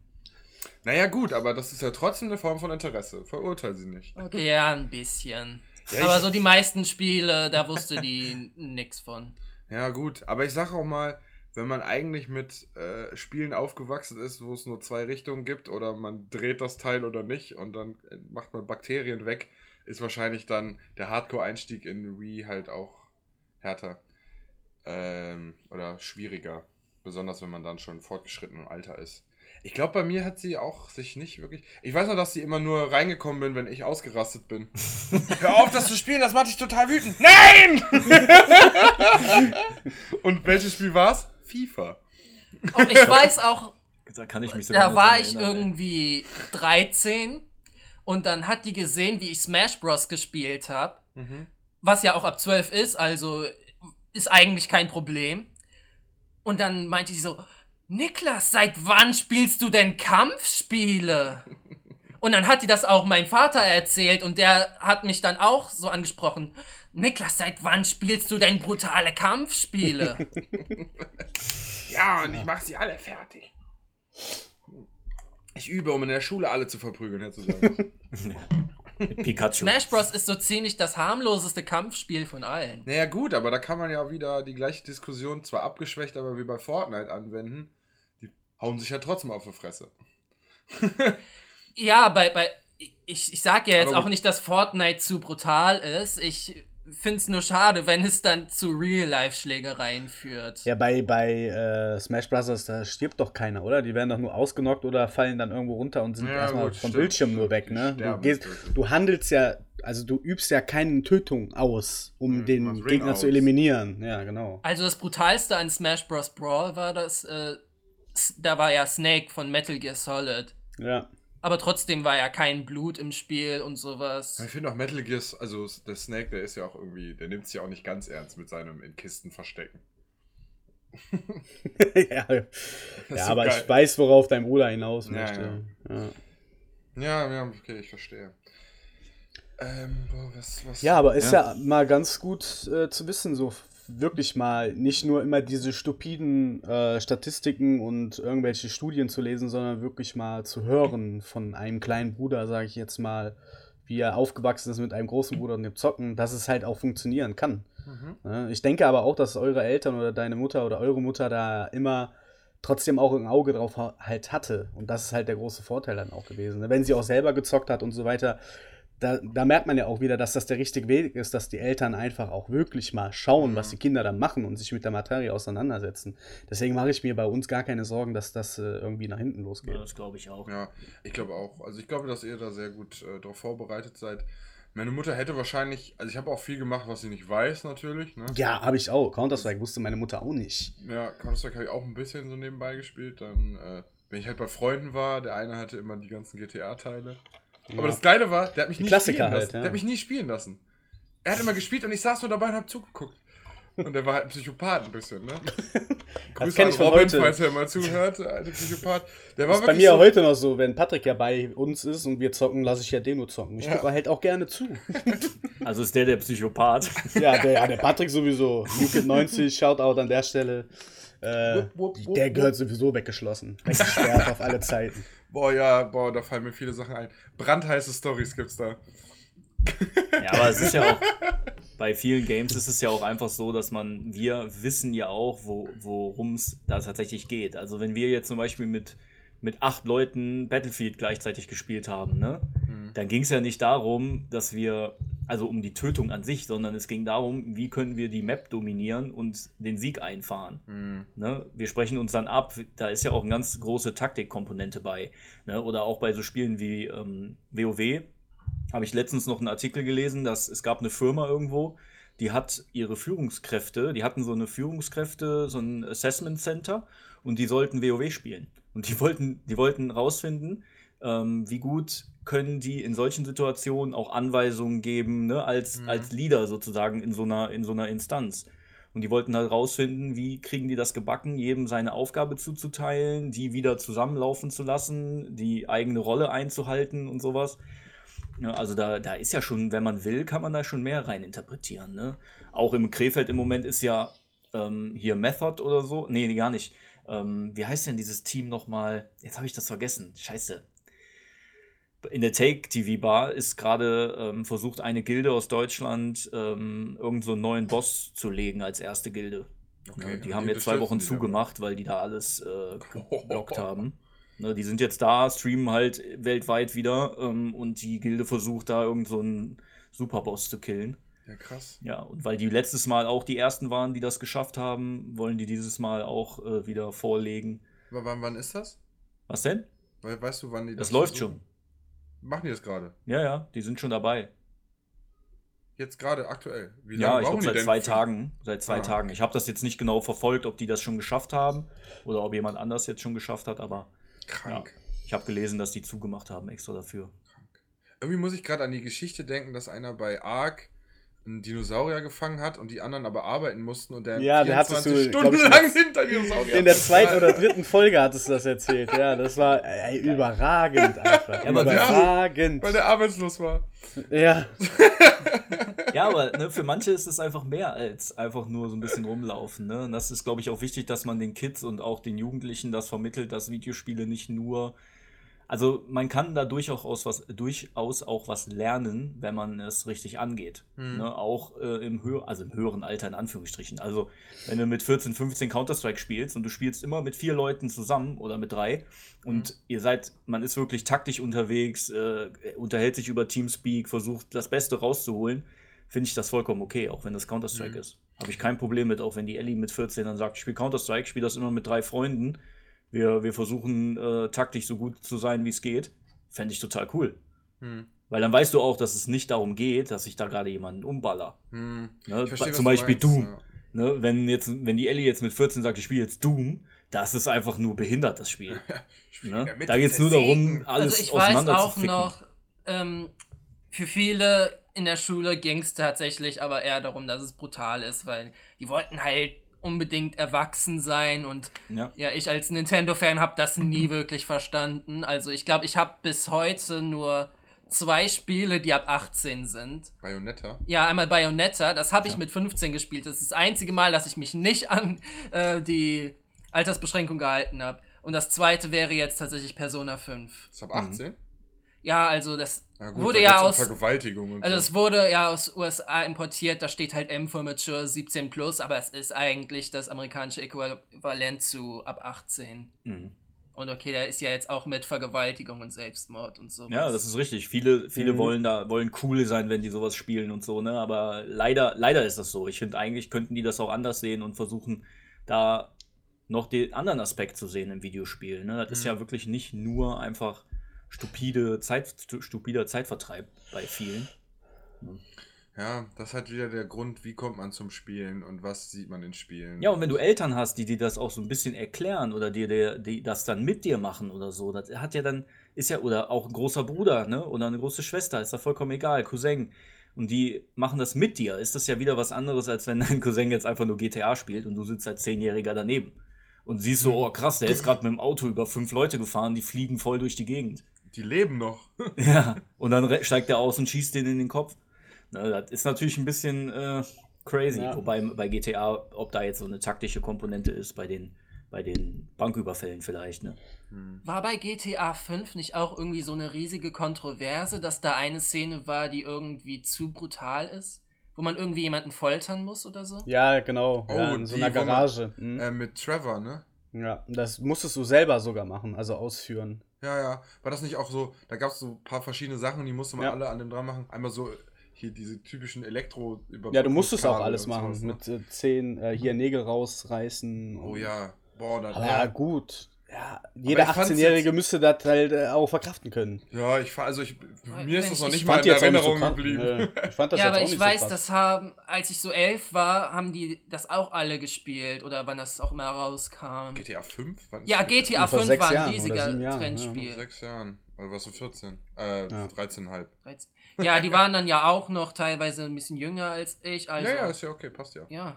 naja, gut, aber das ist ja trotzdem eine Form von Interesse. Verurteile sie nicht. Okay, ja, ein bisschen. Ja, aber so die meisten Spiele, da wusste die nix von. Ja, gut, aber ich sag auch mal, wenn man eigentlich mit äh, Spielen aufgewachsen ist, wo es nur zwei Richtungen gibt oder man dreht das Teil oder nicht und dann macht man Bakterien weg, ist wahrscheinlich dann der Hardcore-Einstieg in Wii halt auch härter ähm, oder schwieriger. Besonders wenn man dann schon fortgeschritten im Alter ist. Ich glaube, bei mir hat sie auch sich nicht wirklich. Ich weiß noch, dass sie immer nur reingekommen bin, wenn ich ausgerastet bin. <laughs> Hör auf, das zu spielen, das macht dich total wütend. Nein! <laughs> Und welches Spiel war's? FIFA. Und ich weiß auch, da, kann ich mich da war ich erinnern, irgendwie 13 und dann hat die gesehen, wie ich Smash Bros. gespielt habe. Mhm. Was ja auch ab 12 ist, also ist eigentlich kein Problem. Und dann meinte sie so, Niklas, seit wann spielst du denn Kampfspiele? <laughs> Und dann hat die das auch meinem Vater erzählt und der hat mich dann auch so angesprochen. Niklas, seit wann spielst du denn brutale Kampfspiele? <laughs> ja, und ich mach sie alle fertig. Ich übe, um in der Schule alle zu verprügeln, hättest du sagen müssen. <laughs> Mit Pikachu. Smash Bros. ist so ziemlich das harmloseste Kampfspiel von allen. Naja, gut, aber da kann man ja wieder die gleiche Diskussion, zwar abgeschwächt, aber wie bei Fortnite anwenden. Die hauen sich ja trotzdem auf die Fresse. <laughs> Ja, bei, bei ich, ich sag ja jetzt Aber auch gut. nicht, dass Fortnite zu brutal ist. Ich find's nur schade, wenn es dann zu Real-Life-Schlägereien führt. Ja, bei, bei äh, Smash Bros. da stirbt doch keiner, oder? Die werden doch nur ausgenockt oder fallen dann irgendwo runter und sind Ja, erstmal gut, vom stimmt, Bildschirm nur weg, ne? Du, gehst, du handelst ja, also du übst ja keine Tötung aus, um Mhm, den Gegner aus. zu eliminieren. Ja, genau. Also das brutalste an Smash Bros. Brawl war das, äh, da war ja Snake von Metal Gear Solid. Ja. Aber trotzdem war ja kein Blut im Spiel und sowas. Ich finde auch Metal Gear, also der Snake, der ist ja auch irgendwie, der nimmt sich auch nicht ganz ernst mit seinem in Kisten verstecken. <laughs> ja, <laughs> ja so aber geil. ich weiß, worauf dein Bruder hinaus Ja, möchte. Ja. Ja, ja, okay, ich verstehe. Ähm, boah, was, was. Ja, aber ist ja, Ja. mal ganz gut äh, zu wissen, so wirklich mal nicht nur immer diese stupiden äh, Statistiken und irgendwelche Studien zu lesen, sondern wirklich mal zu hören von einem kleinen Bruder, sage ich jetzt mal, wie er aufgewachsen ist mit einem großen Bruder und dem Zocken, dass es halt auch funktionieren kann. Mhm. Ne? Ich denke aber auch, dass eure Eltern oder deine Mutter oder eure Mutter da immer trotzdem auch ein Auge drauf ha- halt hatte. Und das ist halt der große Vorteil dann auch gewesen. ne? Wenn sie auch selber gezockt hat und so weiter, da, da merkt man ja auch wieder, dass das der richtige Weg ist, dass die Eltern einfach auch wirklich mal schauen, Mhm. was die Kinder da machen und sich mit der Materie auseinandersetzen. Deswegen mache ich mir bei uns gar keine Sorgen, dass das äh, irgendwie nach hinten losgeht. Ja, das glaube ich auch. Ja, ich glaube auch. Also ich glaube, dass ihr da sehr gut äh, darauf vorbereitet seid. Meine Mutter hätte wahrscheinlich, also ich habe auch viel gemacht, was sie nicht weiß, natürlich. Ne? Ja, habe ich auch. Counter-Strike wusste meine Mutter auch nicht. Ja, Counter-Strike habe ich auch ein bisschen so nebenbei gespielt. Dann, äh, wenn ich halt bei Freunden war, der eine hatte immer die ganzen GTA-Teile. Aber das Geile war, der hat mich nie Klassiker spielen halt, lassen. ja. Der hat mich nie spielen lassen. Er hat immer gespielt und ich saß nur dabei und hab zugeguckt. Und der war halt ein Psychopath ein bisschen, ne? <laughs> Grüße kenn an ich von Robin, heute. falls er mal zuhört, der alte Psychopath. Der war Das ist bei mir so, heute noch so, wenn Patrick ja bei uns ist und wir zocken, lasse ich ja den nur zocken. Ich Ja. gucke halt auch gerne zu. <laughs> Also ist der der Psychopath. <laughs> Ja, der, ja, der Patrick sowieso. Newkid 90, Shoutout an der Stelle. Äh, Wupp, wupp, wupp, der wupp. gehört sowieso weggeschlossen. Weggesperrt auf alle Zeiten. Boah, ja, boah, da fallen mir viele Sachen ein. Brandheiße Stories gibt's da. Ja, aber es ist ja auch, <laughs> bei vielen Games ist es ja auch einfach so, dass man, wir wissen ja auch, wo, worum es da tatsächlich geht. Also wenn wir jetzt zum Beispiel mit, mit acht Leuten Battlefield gleichzeitig gespielt haben, ne, dann ging es ja nicht darum, dass wir, also um die Tötung an sich, sondern es ging darum, wie können wir die Map dominieren und den Sieg einfahren. Hm. Ne? Wir sprechen uns dann ab, da ist ja auch eine ganz große Taktikkomponente bei. Ne? Oder auch bei so Spielen wie ähm, WoW habe ich letztens noch einen Artikel gelesen, dass es gab eine Firma irgendwo, die hat ihre Führungskräfte, die hatten so eine Führungskräfte, so ein Assessment Center und die sollten WoW spielen. Und die wollten, die wollten rausfinden, ähm, wie gut können die in solchen Situationen auch Anweisungen geben, ne, als, Mhm. als Leader sozusagen in so einer, in so einer Instanz. Und die wollten halt rausfinden, wie kriegen die das gebacken, jedem seine Aufgabe zuzuteilen, die wieder zusammenlaufen zu lassen, die eigene Rolle einzuhalten und sowas. Ja, also da, da ist ja schon, wenn man will, kann man da schon mehr rein interpretieren. Ne? Auch im Krefeld im Moment ist ja ähm, hier Method oder so. Nee, nee, gar nicht. Ähm, wie heißt denn dieses Team nochmal? Jetzt habe ich das vergessen. Scheiße. In der Take TV Bar ist gerade ähm, versucht, eine Gilde aus Deutschland ähm, irgend so einen neuen Boss zu legen als erste Gilde. Okay, Ja, die und haben die jetzt zwei Wochen zugemacht, weil die da alles äh, geblockt <laughs> haben. Ne, die sind jetzt da, streamen halt weltweit wieder ähm, und die Gilde versucht da irgend so einen Superboss zu killen. Ja, krass. Ja, und weil die letztes Mal auch die ersten waren, die das geschafft haben, wollen die dieses Mal auch äh, wieder vorlegen. Aber wann, wann ist das? Was denn? We weißt du, wann die Das läuft versuchen? schon. Machen die das gerade? Ja, ja, die sind schon dabei. Jetzt gerade aktuell? Wie Ja, ich glaube seit zwei für- Tagen. Seit zwei Ah. Tagen. Ich habe das jetzt nicht genau verfolgt, ob die das schon geschafft haben oder ob jemand anders jetzt schon geschafft hat, aber Krank. ich habe gelesen, dass die zugemacht haben extra dafür. Irgendwie muss ich gerade an die Geschichte denken, dass einer bei Ark einen Dinosaurier gefangen hat und die anderen aber arbeiten mussten und der Ja, der hattest 24 du, Stunden ich, lang hinter Dinosaurier. In der zweiten oder dritten Folge hattest du das erzählt. Ja, das war ey, überragend einfach. Ja, überragend. Weil der arbeitslos war. Ja, Ja, aber ne, für manche ist es einfach mehr als einfach nur so ein bisschen rumlaufen. Ne? Und das ist, glaube ich, auch wichtig, dass man den Kids und auch den Jugendlichen das vermittelt, dass Videospiele nicht nur. Also man kann da durchaus was, durchaus auch was lernen, wenn man es richtig angeht. Hm. Ne? Auch äh, im, höher, also im höheren Alter in Anführungsstrichen. Also wenn du mit 14, 15 Counter-Strike spielst und du spielst immer mit vier Leuten zusammen oder mit drei und ihr seid, man ist wirklich taktisch unterwegs, äh, unterhält sich über Teamspeak, versucht das Beste rauszuholen, finde ich das vollkommen okay, auch wenn das Counter-Strike Mhm. ist. Habe ich kein Problem mit, auch wenn die Ellie mit 14 dann sagt, ich spiele Counter-Strike, spiele das immer mit drei Freunden. Wir, wir versuchen äh, taktisch so gut zu sein, wie es geht. Fände ich total cool. Hm. Weil dann weißt du auch, dass es nicht darum geht, dass ich da gerade jemanden umballer. Hm. Ne? Ich verstehe, Zum was du Beispiel meinst, Doom. ja. Ne? Wenn, jetzt, wenn die Ellie jetzt mit 14 sagt, ich spiele jetzt Doom, das ist einfach nur behindert, das Spiel. <laughs> Ne? Da geht es nur darum, alles also ich weiß auch zu ficken. noch, ähm, für viele in der Schule ging es tatsächlich aber eher darum, dass es brutal ist, weil die wollten halt unbedingt erwachsen sein und Ja. ja, ich als Nintendo-Fan habe das nie <laughs> wirklich verstanden. Also ich glaube, ich habe bis heute nur zwei Spiele, die ab 18 sind. Bayonetta. Ja, einmal Bayonetta, das habe ich Ja. mit 15 gespielt. Das ist das einzige Mal, dass ich mich nicht <laughs> an äh, die Altersbeschränkung gehalten habe. Und das zweite wäre jetzt tatsächlich Persona 5. Ist ab 18? Ja, also das Ja, gut, wurde da ja aus Vergewaltigung und also so. es wurde ja aus USA importiert, da steht halt M for Mature 17 plus, aber es ist eigentlich das amerikanische Äquivalent zu ab 18. Mhm. Und okay, da ist ja jetzt auch mit Vergewaltigung und Selbstmord und so. Ja, das ist richtig. Viele, viele Mhm. wollen da wollen cool sein, wenn die sowas spielen und so, ne? Aber leider, leider ist das so. Ich finde, eigentlich könnten die das auch anders sehen und versuchen, da noch den anderen Aspekt zu sehen im Videospiel. Ne? Das ist Mhm. ja wirklich nicht nur einfach stupide Zeit, stu- stupider Zeitvertreib bei vielen. Ja, das ist halt wieder der Grund, wie kommt man zum Spielen und was sieht man in Spielen. Ja, und wenn du Eltern hast, die dir das auch so ein bisschen erklären oder dir der, die das dann mit dir machen oder so, das hat ja dann, ist ja, oder auch ein großer Bruder, ne? Oder eine große Schwester, ist da vollkommen egal, Cousin. Und die machen das mit dir, ist das ja wieder was anderes, als wenn dein Cousin jetzt einfach nur GTA spielt und du sitzt als Zehnjähriger daneben. Und siehst so, oh krass, der ist gerade mit dem Auto über fünf Leute gefahren, die fliegen voll durch die Gegend. Die leben noch. <laughs> Ja, und dann steigt er aus und schießt den in den Kopf. Na, das ist natürlich ein bisschen äh, crazy. Ja. Wobei bei GTA, ob da jetzt so eine taktische Komponente ist, bei den, bei den Banküberfällen vielleicht. Ne? War bei GTA 5 nicht auch irgendwie so eine riesige Kontroverse, dass da eine Szene war, die irgendwie zu brutal ist? Wo man irgendwie jemanden foltern muss oder so? Ja, genau. Oh, ja, in so die, einer wo man- Garage. Mhm. Äh, mit Trevor, ne? ja, das musstest du selber sogar machen, also ausführen. Ja, ja. War das nicht auch so, da gab es so ein paar verschiedene Sachen, die musste man Ja. alle an dem dran machen. Einmal so hier diese typischen elektro Ja, du musstest auch alles machen. sowas, ne? Mit äh, zehn, äh, hier Nägel rausreißen. Oh ja. Boah, da, Aber ja, gut. Ja, jeder ich fand's 18-Jährige jetzt- müsste das halt äh, auch verkraften können. Ja, ich also ich, mir ist das noch Ich nicht mal in so Erinnerung krass. geblieben. Nee, ich fand das ja, aber auch ich nicht weiß, so das haben, als ich so elf war, haben die das auch alle gespielt oder wann das auch immer rauskam. GTA 5? Wann ist Ja? GTA Vor 5 sechs war ein Jahren oder riesiger Jahren, ja. Vor Trendspiel. sechs Jahren. Also warst du 14? Äh, Ja. 13,5. Ja, die waren dann ja auch noch teilweise ein bisschen jünger als ich. Also, ja, ja, ist ja okay, passt ja. ja.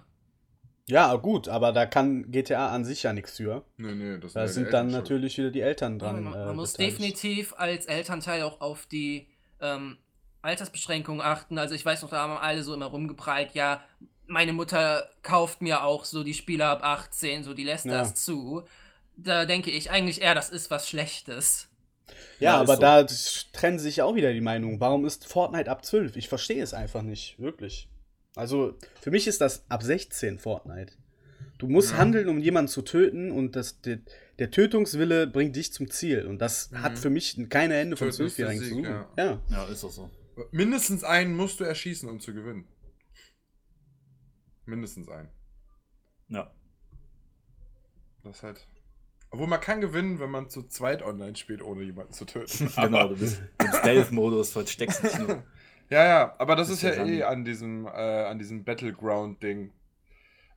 Ja, gut, aber da kann GTA an sich ja nichts für. Nö, nö, das Da ja sind dann natürlich wieder die Eltern Ja, dran. man, äh, man muss beteiligt. definitiv als Elternteil auch auf die ähm, Altersbeschränkungen achten. Also ich weiß noch, da haben alle so immer rumgeprallt, ja, meine Mutter kauft mir auch so die Spiele ab 18, so die lässt Ja. das zu. Da denke ich eigentlich eher, das ist was Schlechtes. Ja, Ja, aber so. da trennen sich auch wieder die Meinungen. Warum ist Fortnite ab 12? Ich verstehe es einfach nicht, wirklich. Also, für mich ist das ab 16 Fortnite. Du musst Ja. handeln, um jemanden zu töten und das, der, der Tötungswille bringt dich zum Ziel. Und das Mhm. hat für mich keine Hände von Zwölfjährigen zu suchen. ja. Ja. Ja, ist doch so. Mindestens einen musst du erschießen, um zu gewinnen. Mindestens einen. Ja. Das ist halt. Obwohl man kann gewinnen, wenn man zu zweit online spielt, ohne jemanden zu töten. <laughs> genau, du bist im Stealth-Modus, versteckst dich nur. <laughs> Ja, ja, aber das ist, ist ja eh an diesem, äh, an diesem Battleground-Ding.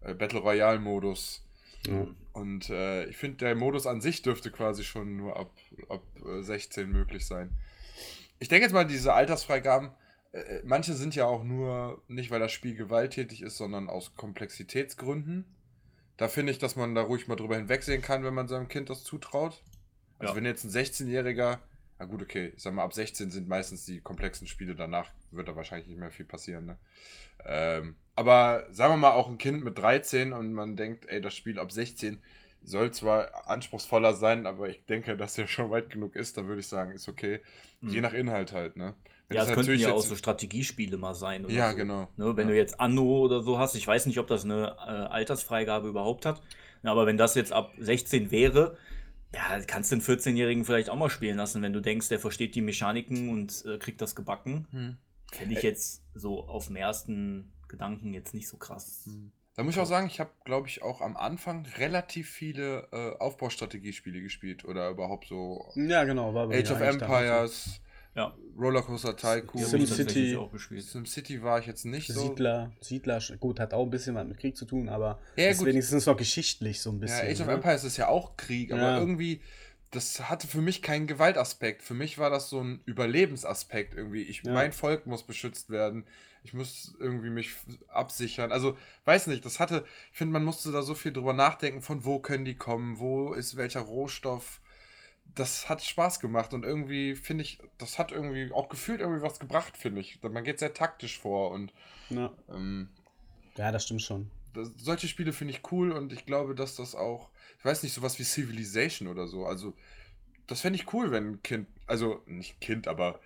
Äh, Battle Royale-Modus. Ja. Und äh, ich finde, der Modus an sich dürfte quasi schon nur ab, ab äh, 16 möglich sein. Ich denke jetzt mal, diese Altersfreigaben, äh, manche sind ja auch nur nicht, weil das Spiel gewalttätig ist, sondern aus Komplexitätsgründen. Da finde ich, dass man da ruhig mal drüber hinwegsehen kann, wenn man seinem Kind das zutraut. Also Ja. wenn jetzt ein 16-Jähriger, na gut, okay, ich sag mal, ab 16 sind meistens die komplexen Spiele, danach wird da wahrscheinlich nicht mehr viel passieren, ne? Ähm, aber sagen wir mal, auch ein Kind mit 13 und man denkt, ey, das Spiel ab 16 Soll zwar anspruchsvoller sein, aber ich denke, dass er schon weit genug ist, dann würde ich sagen, ist okay. Je Mhm. nach Inhalt halt, ne? Wenn Ja, das es könnten ja auch so Strategiespiele mal sein. Oder Ja, so. genau. Ne, wenn Ja. du jetzt Anno oder so hast, ich weiß nicht, ob das eine äh, Altersfreigabe überhaupt hat, aber wenn das jetzt ab 16 wäre, ja, kannst du den 14-Jährigen vielleicht auch mal spielen lassen, wenn du denkst, der versteht die Mechaniken und äh, kriegt das gebacken. Hm. Fände ich jetzt so auf den ersten Gedanken jetzt nicht so krass. Da muss ich auch sagen, ich habe, glaube ich, auch am Anfang relativ viele äh, Aufbaustrategiespiele gespielt oder überhaupt so Ja, genau. War Age of Empires, Ja, Rollercoaster Tycoon, SimCity. tatsächlich auch gespielt. SimCity war ich jetzt nicht so. so. Siedler, Siedler, gut, hat auch ein bisschen was mit Krieg zu tun, aber Ja, ist gut. wenigstens noch geschichtlich so ein Ja, bisschen. Age of ne? Empires ist ja auch Krieg, aber Ja. irgendwie, das hatte für mich keinen Gewaltaspekt. Für mich war das so ein Überlebensaspekt irgendwie. Ich, Ja. Mein Volk muss beschützt werden. Ich muss irgendwie mich absichern. Also, weiß nicht, das hatte, ich finde, man musste da so viel drüber nachdenken, von wo können die kommen, wo ist welcher Rohstoff. Das hat Spaß gemacht und irgendwie finde ich, das hat irgendwie auch gefühlt irgendwie was gebracht, finde ich. Man geht sehr taktisch vor und Ja. ähm, ja, das stimmt schon. das, solche Spiele finde ich cool und ich glaube, dass das auch, ich weiß nicht, sowas wie Civilization oder so, also das fände ich cool, wenn ein Kind, also nicht Kind, aber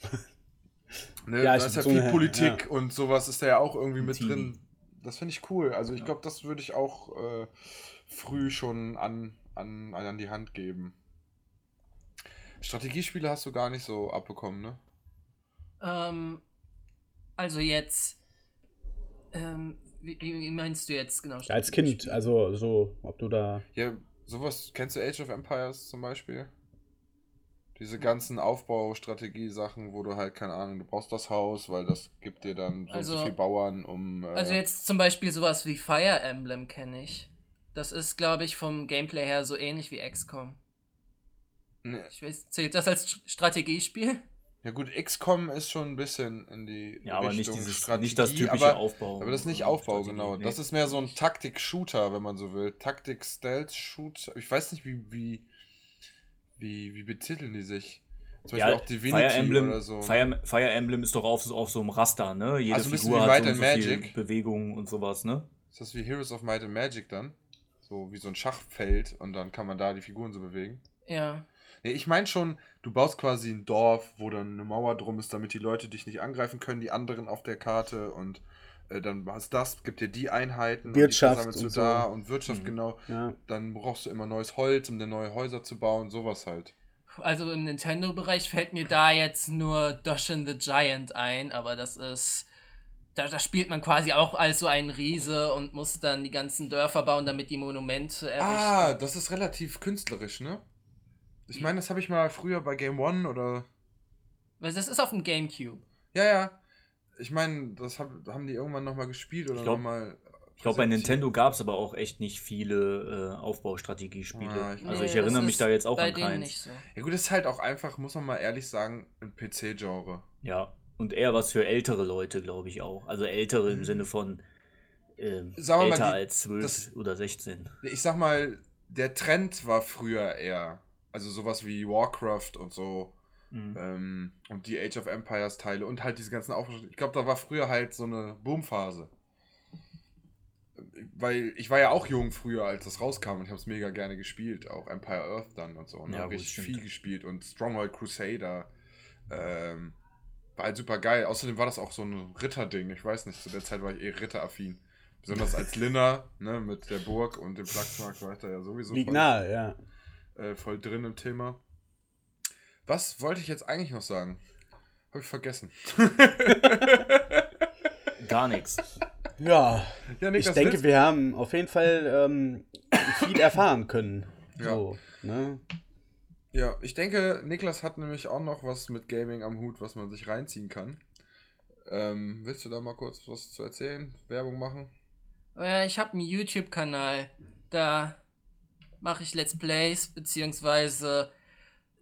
<laughs> ne, Ja, da ist ja so viel eine- Politik und sowas ist da ja auch irgendwie mit Teenie. drin. Das finde ich cool. Also ich glaube, das würde ich auch äh, früh schon an, an, an die Hand geben. Strategiespiele hast du gar nicht so abbekommen, ne? Ähm, also jetzt, ähm, wie, wie meinst du jetzt genau? Ja, als Kind, also so, ob du da. Ja, sowas, kennst du Age of Empires zum Beispiel? Diese ganzen Aufbaustrategie-Sachen, wo du halt, keine Ahnung, du brauchst das Haus, weil das gibt dir dann so Also- viel Bauern, um. Äh, Also jetzt zum Beispiel sowas wie Fire Emblem kenne ich. Das ist, glaube ich, vom Gameplay her so ähnlich wie XCOM. Ne, Ich weiß, zählt das als St- Strategiespiel? ja gut, XCOM ist schon ein bisschen in die Ja, aber nicht, Richtung dieses, Strategie, nicht das typische aber, Aufbau. aber das ist nicht Aufbau, Strategie. genau. Nee. Das ist mehr so ein Taktik-Shooter, wenn man so will. Taktik-Stealth-Shooter. Ich weiß nicht, wie, wie, wie, wie betiteln die sich? Zum Beispiel ja, auch Divinity Fire Emblem, oder so. Fire, Fire Emblem ist doch auf, auf so einem Raster, ne? Jede Also ein bisschen Figur wie hat Might so, and so viel Magic. Bewegungen und sowas, ne? Ist das wie Heroes of Might and Magic dann? So wie so ein Schachfeld und dann kann man da die Figuren so bewegen. Ja. Nee, ich meine schon, du baust quasi ein Dorf, wo dann eine Mauer drum ist, damit die Leute dich nicht angreifen können, die anderen auf der Karte und äh, dann hast das, gibt dir die Einheiten und die Wirtschaft versammelst du und so. da und Wirtschaft, Mhm. genau. Ja. Dann brauchst du immer neues Holz, um dir neue Häuser zu bauen, sowas halt. Also im Nintendo-Bereich fällt mir da jetzt nur Doshin the Giant ein, aber das ist. Da, da spielt man quasi auch als so ein Riese und muss dann die ganzen Dörfer bauen, damit die Monumente errichten. Ah, das ist relativ künstlerisch, ne? Ich meine, das habe ich mal früher bei Game One oder Weil das ist auf dem Gamecube. Ja, ja. Ich meine, das hab, haben die irgendwann nochmal gespielt oder nochmal. Ich glaube, bei Nintendo gab es aber auch echt nicht viele äh, Aufbaustrategiespiele. Ah, ich- also Nee, ich erinnere mich da jetzt auch bei an nicht so. Ja, gut, das ist halt auch einfach, muss man mal ehrlich sagen, ein PC-Genre. Ja, und eher was für ältere Leute, glaube ich auch. Also ältere im Sinne von ähm, Sagen wir mal, älter die- als 12 das- oder 16. Ich sag mal, der Trend war früher eher. Also sowas wie Warcraft und so. Mhm. Ähm, und die Age of Empires Teile und halt diese ganzen Aufbau. Ich glaube, da war früher halt so eine Boomphase. Weil ich war ja auch jung früher, als das rauskam und ich habe es mega gerne gespielt. Auch Empire Earth dann und so. Und Ja, habe gut, richtig stimmt. viel gespielt und Stronghold Crusader. Ähm, war halt super geil. Außerdem war das auch so ein Ritterding. Ich weiß nicht, zu der Zeit war ich eh ritteraffin. Besonders als Linner, ne, mit der Burg und dem Plaxmark war ich da ja sowieso Liegt nahe, ja. Äh, voll drin im Thema. Was wollte ich jetzt eigentlich noch sagen? Habe ich vergessen. <laughs> Gar nichts. Ja, Ja, ich Niklas, denke, willst- wir haben auf jeden Fall ähm, viel erfahren können. Ja. So, ne? Ja, ich denke, Niklas hat nämlich auch noch was mit Gaming am Hut, was man sich reinziehen kann. Ähm, willst du da mal kurz was zu erzählen? Werbung machen? Äh, Ich habe einen YouTube-Kanal. Da mache ich Let's Plays, beziehungsweise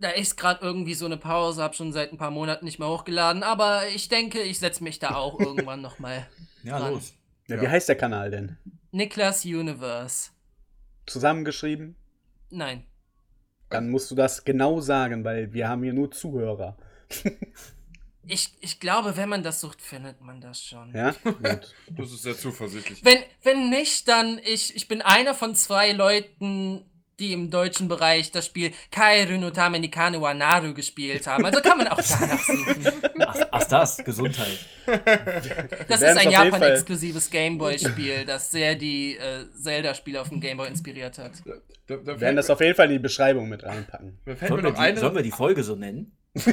da ist gerade irgendwie so eine Pause, habe schon seit ein paar Monaten nicht mehr hochgeladen, aber ich denke, ich setze mich da auch <laughs> irgendwann nochmal. Ja, Dran. los. Ja, Ja. Wie heißt der Kanal denn? Niklas Universe. Zusammengeschrieben? Nein. Dann musst du das genau sagen, weil wir haben hier nur Zuhörer. <laughs> Ich, ich glaube, wenn man das sucht, findet man das schon. Ja, <laughs> gut. Das ist sehr zuversichtlich. Wenn, wenn nicht, dann ich, ich bin einer von zwei Leuten, die im deutschen Bereich das Spiel Kairu no Tame ni Kane wa Naru gespielt haben. Also kann man auch danach <laughs> suchen. Ach, ach das, Gesundheit. Das ist ein Japan-exklusives Gameboy-Spiel, das sehr die äh, Zelda-Spiele auf dem Gameboy inspiriert hat. Da, da Wir fällt werden das auf jeden Fall in die Beschreibung mit reinpacken. Sollen wir, noch die, sollen wir die Folge so nennen? <laughs>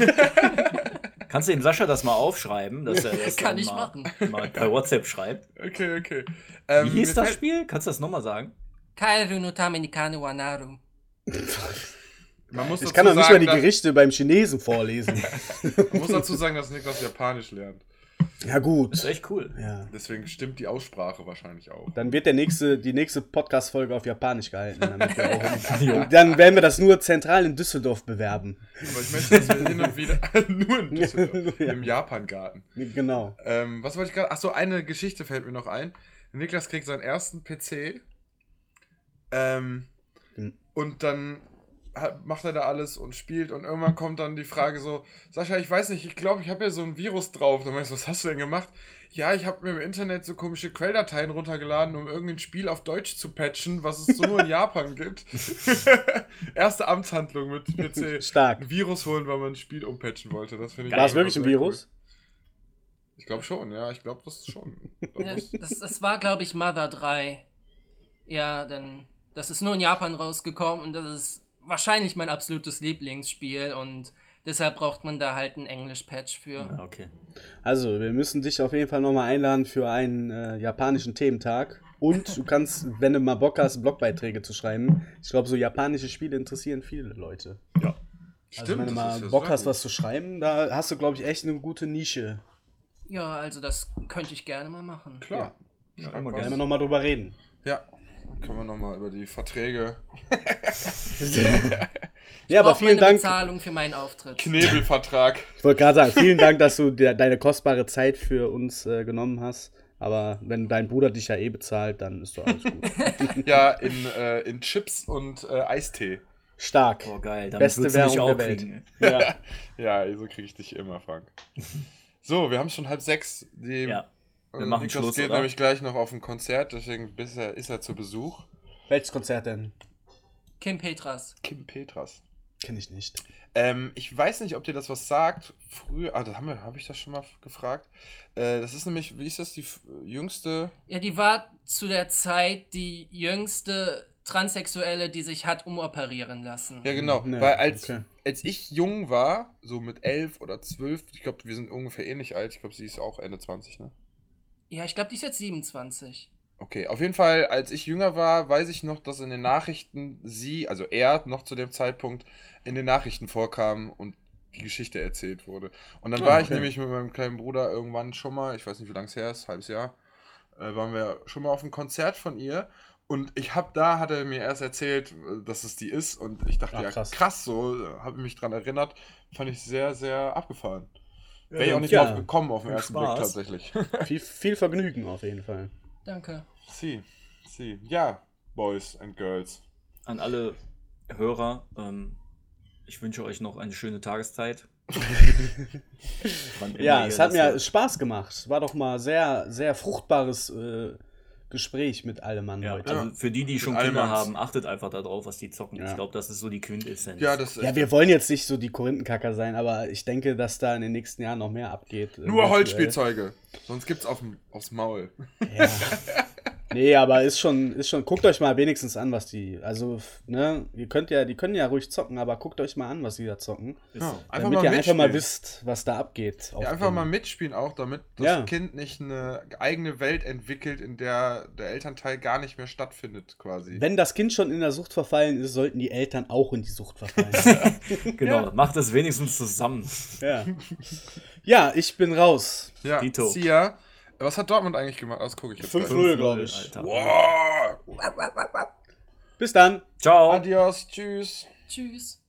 Kannst du dem Sascha das mal aufschreiben, dass er das Kann ich mal, machen. mal per WhatsApp schreibt? Okay, okay. Wie Ähm, hieß mir das Spiel? Kannst du das nochmal sagen? Kairu no Tame ni Kane wa Naru. Man muss Ich kann doch nicht mal die Gerichte beim Chinesen vorlesen. <laughs> Man muss dazu sagen, dass Niklas Japanisch lernt. Ja, gut. Das ist echt cool. Ja. Deswegen stimmt die Aussprache wahrscheinlich auch. Dann wird der nächste, die nächste Podcast-Folge auf Japanisch gehalten. Damit wir auch <laughs> dann werden wir das nur zentral in Düsseldorf bewerben. Aber ich möchte, dass wir hin und wieder <laughs> nur in Düsseldorf, Ja. im Japan-Garten. Genau. Ähm, was wollte ich gerade? Achso, eine Geschichte fällt mir noch ein. Niklas kriegt seinen ersten PC. Ähm, Hm. und dann hat, macht er da alles und spielt und irgendwann kommt dann die Frage so, Sascha, ich weiß nicht, ich glaube, ich habe hier so ein Virus drauf. Dann meinst du, was hast du denn gemacht? Ja, ich habe mir im Internet so komische Quelldateien runtergeladen, um irgendein Spiel auf Deutsch zu patchen, was es so nur in <laughs> Japan gibt. <laughs> Erste Amtshandlung mit PC. <laughs> Stark. Ein Virus holen, weil man ein Spiel umpatchen wollte. Das finde ich War es wirklich ein Virus? Cool. Ich glaube schon, ja, ich glaube das schon. Ja, das, das war, glaube ich, Mother 3. Ja, denn das ist nur in Japan rausgekommen und das ist wahrscheinlich mein absolutes Lieblingsspiel und deshalb braucht man da halt einen Englisch-Patch für. Ja, okay. Also, wir müssen dich auf jeden Fall nochmal einladen für einen äh, japanischen Thementag. Und du kannst, <laughs> wenn du mal Bock hast, Blogbeiträge zu schreiben. Ich glaube, so japanische Spiele interessieren viele Leute. also, wenn du mal ja Bock hast, gut. was zu schreiben, da hast du, glaube ich, echt eine gute Nische. Ja, also das könnte ich gerne mal machen. Klar. Ja. Werden wir nochmal drüber reden. Ja. Können wir nochmal über die Verträge. <laughs> Ja, aber vielen meine Dank. Bezahlung für meinen Auftritt. Knebelvertrag. Ich wollte gerade sagen, vielen Dank, dass du dir deine kostbare Zeit für uns äh, genommen hast. Aber wenn dein Bruder dich ja eh bezahlt, dann ist doch alles gut. <laughs> ja, in, äh, in Chips und äh, Eistee. Stark. Boah, geil. Damit Beste Währung auch der Welt. Ja. Ja, <laughs> so kriege ich dich immer, Frank. So, wir haben schon halb sechs. Die, Ja. Wir machen Niklas Schluss, geht oder? nämlich gleich noch auf ein Konzert, deswegen ist er, ist er zu Besuch. Welches Konzert denn? Kim Petras. Kim Petras. Kenne ich nicht. Ähm, ich weiß nicht, ob dir das was sagt. Früher, ah, wir, habe ich das schon mal gefragt. Äh, das ist nämlich, wie ist das, die jüngste Ja, die war zu der Zeit die jüngste Transsexuelle, die sich hat umoperieren lassen. Ja, genau. Ja, Weil als, okay. als ich jung war, so mit elf oder zwölf, ich glaube, wir sind ungefähr ähnlich alt. Ich glaube, sie ist auch Ende 20, ne? Ja, ich glaube, die ist jetzt 27. Okay, auf jeden Fall, als ich jünger war, weiß ich noch, dass in den Nachrichten sie, also er noch zu dem Zeitpunkt, in den Nachrichten vorkam und die Geschichte erzählt wurde. Und dann Ah, war ich okay. nämlich mit meinem kleinen Bruder irgendwann schon mal, ich weiß nicht, wie lange es her ist, halbes Jahr, äh, waren wir schon mal auf einem Konzert von ihr. Und ich habe da, hat er mir erst erzählt, äh, dass es die ist. Und ich dachte, Ah, ja, krass. krass, so, habe mich dran erinnert. Fand ich sehr, sehr abgefahren. Wäre ich auch nicht Ja. drauf gekommen auf den Viel ersten Spaß. Blick tatsächlich. <laughs> <laughs> Viel, viel Vergnügen auf jeden Fall. Danke. Sie, sie. Ja, Boys and Girls. An alle Hörer, ähm, ich wünsche euch noch eine schöne Tageszeit. <laughs> Ja, es hat mir. Spaß gemacht. War doch mal sehr, sehr fruchtbares äh, Gespräch mit allem Mann Ja, heute. also für die, die schon Kinder haben, achtet einfach darauf, was die zocken. Ja. Ich glaube, das ist so die Quintessenz. Ja, das Ja, wir wollen jetzt nicht so die Korinthenkacker sein, aber ich denke, dass da in den nächsten Jahren noch mehr abgeht. Nur. Holzspielzeuge. Sonst gibt's auf, aufs Maul. Ja. <laughs> Nee, aber ist schon, ist schon, guckt euch mal wenigstens an, was die, also, ne, ihr könnt ja, die können ja ruhig zocken, aber guckt euch mal an, was die da zocken. Ja, so. einfach damit mal ihr einfach mal wisst, was da abgeht. Ja, einfach dem- mal mitspielen auch, damit das Ja. Kind nicht eine eigene Welt entwickelt, in der der Elternteil gar nicht mehr stattfindet, quasi. Wenn das Kind schon in der Sucht verfallen ist, sollten die Eltern auch in die Sucht verfallen. <laughs> Genau, macht es wenigstens zusammen. ja. ja, ich bin raus. ja, Dito. Sia. Was hat Dortmund eigentlich gemacht? Das gucke ich jetzt. 5-0, gleich. glaube ich. Alter. Wow. Bis dann. Ciao. Adios, tschüss. Tschüss.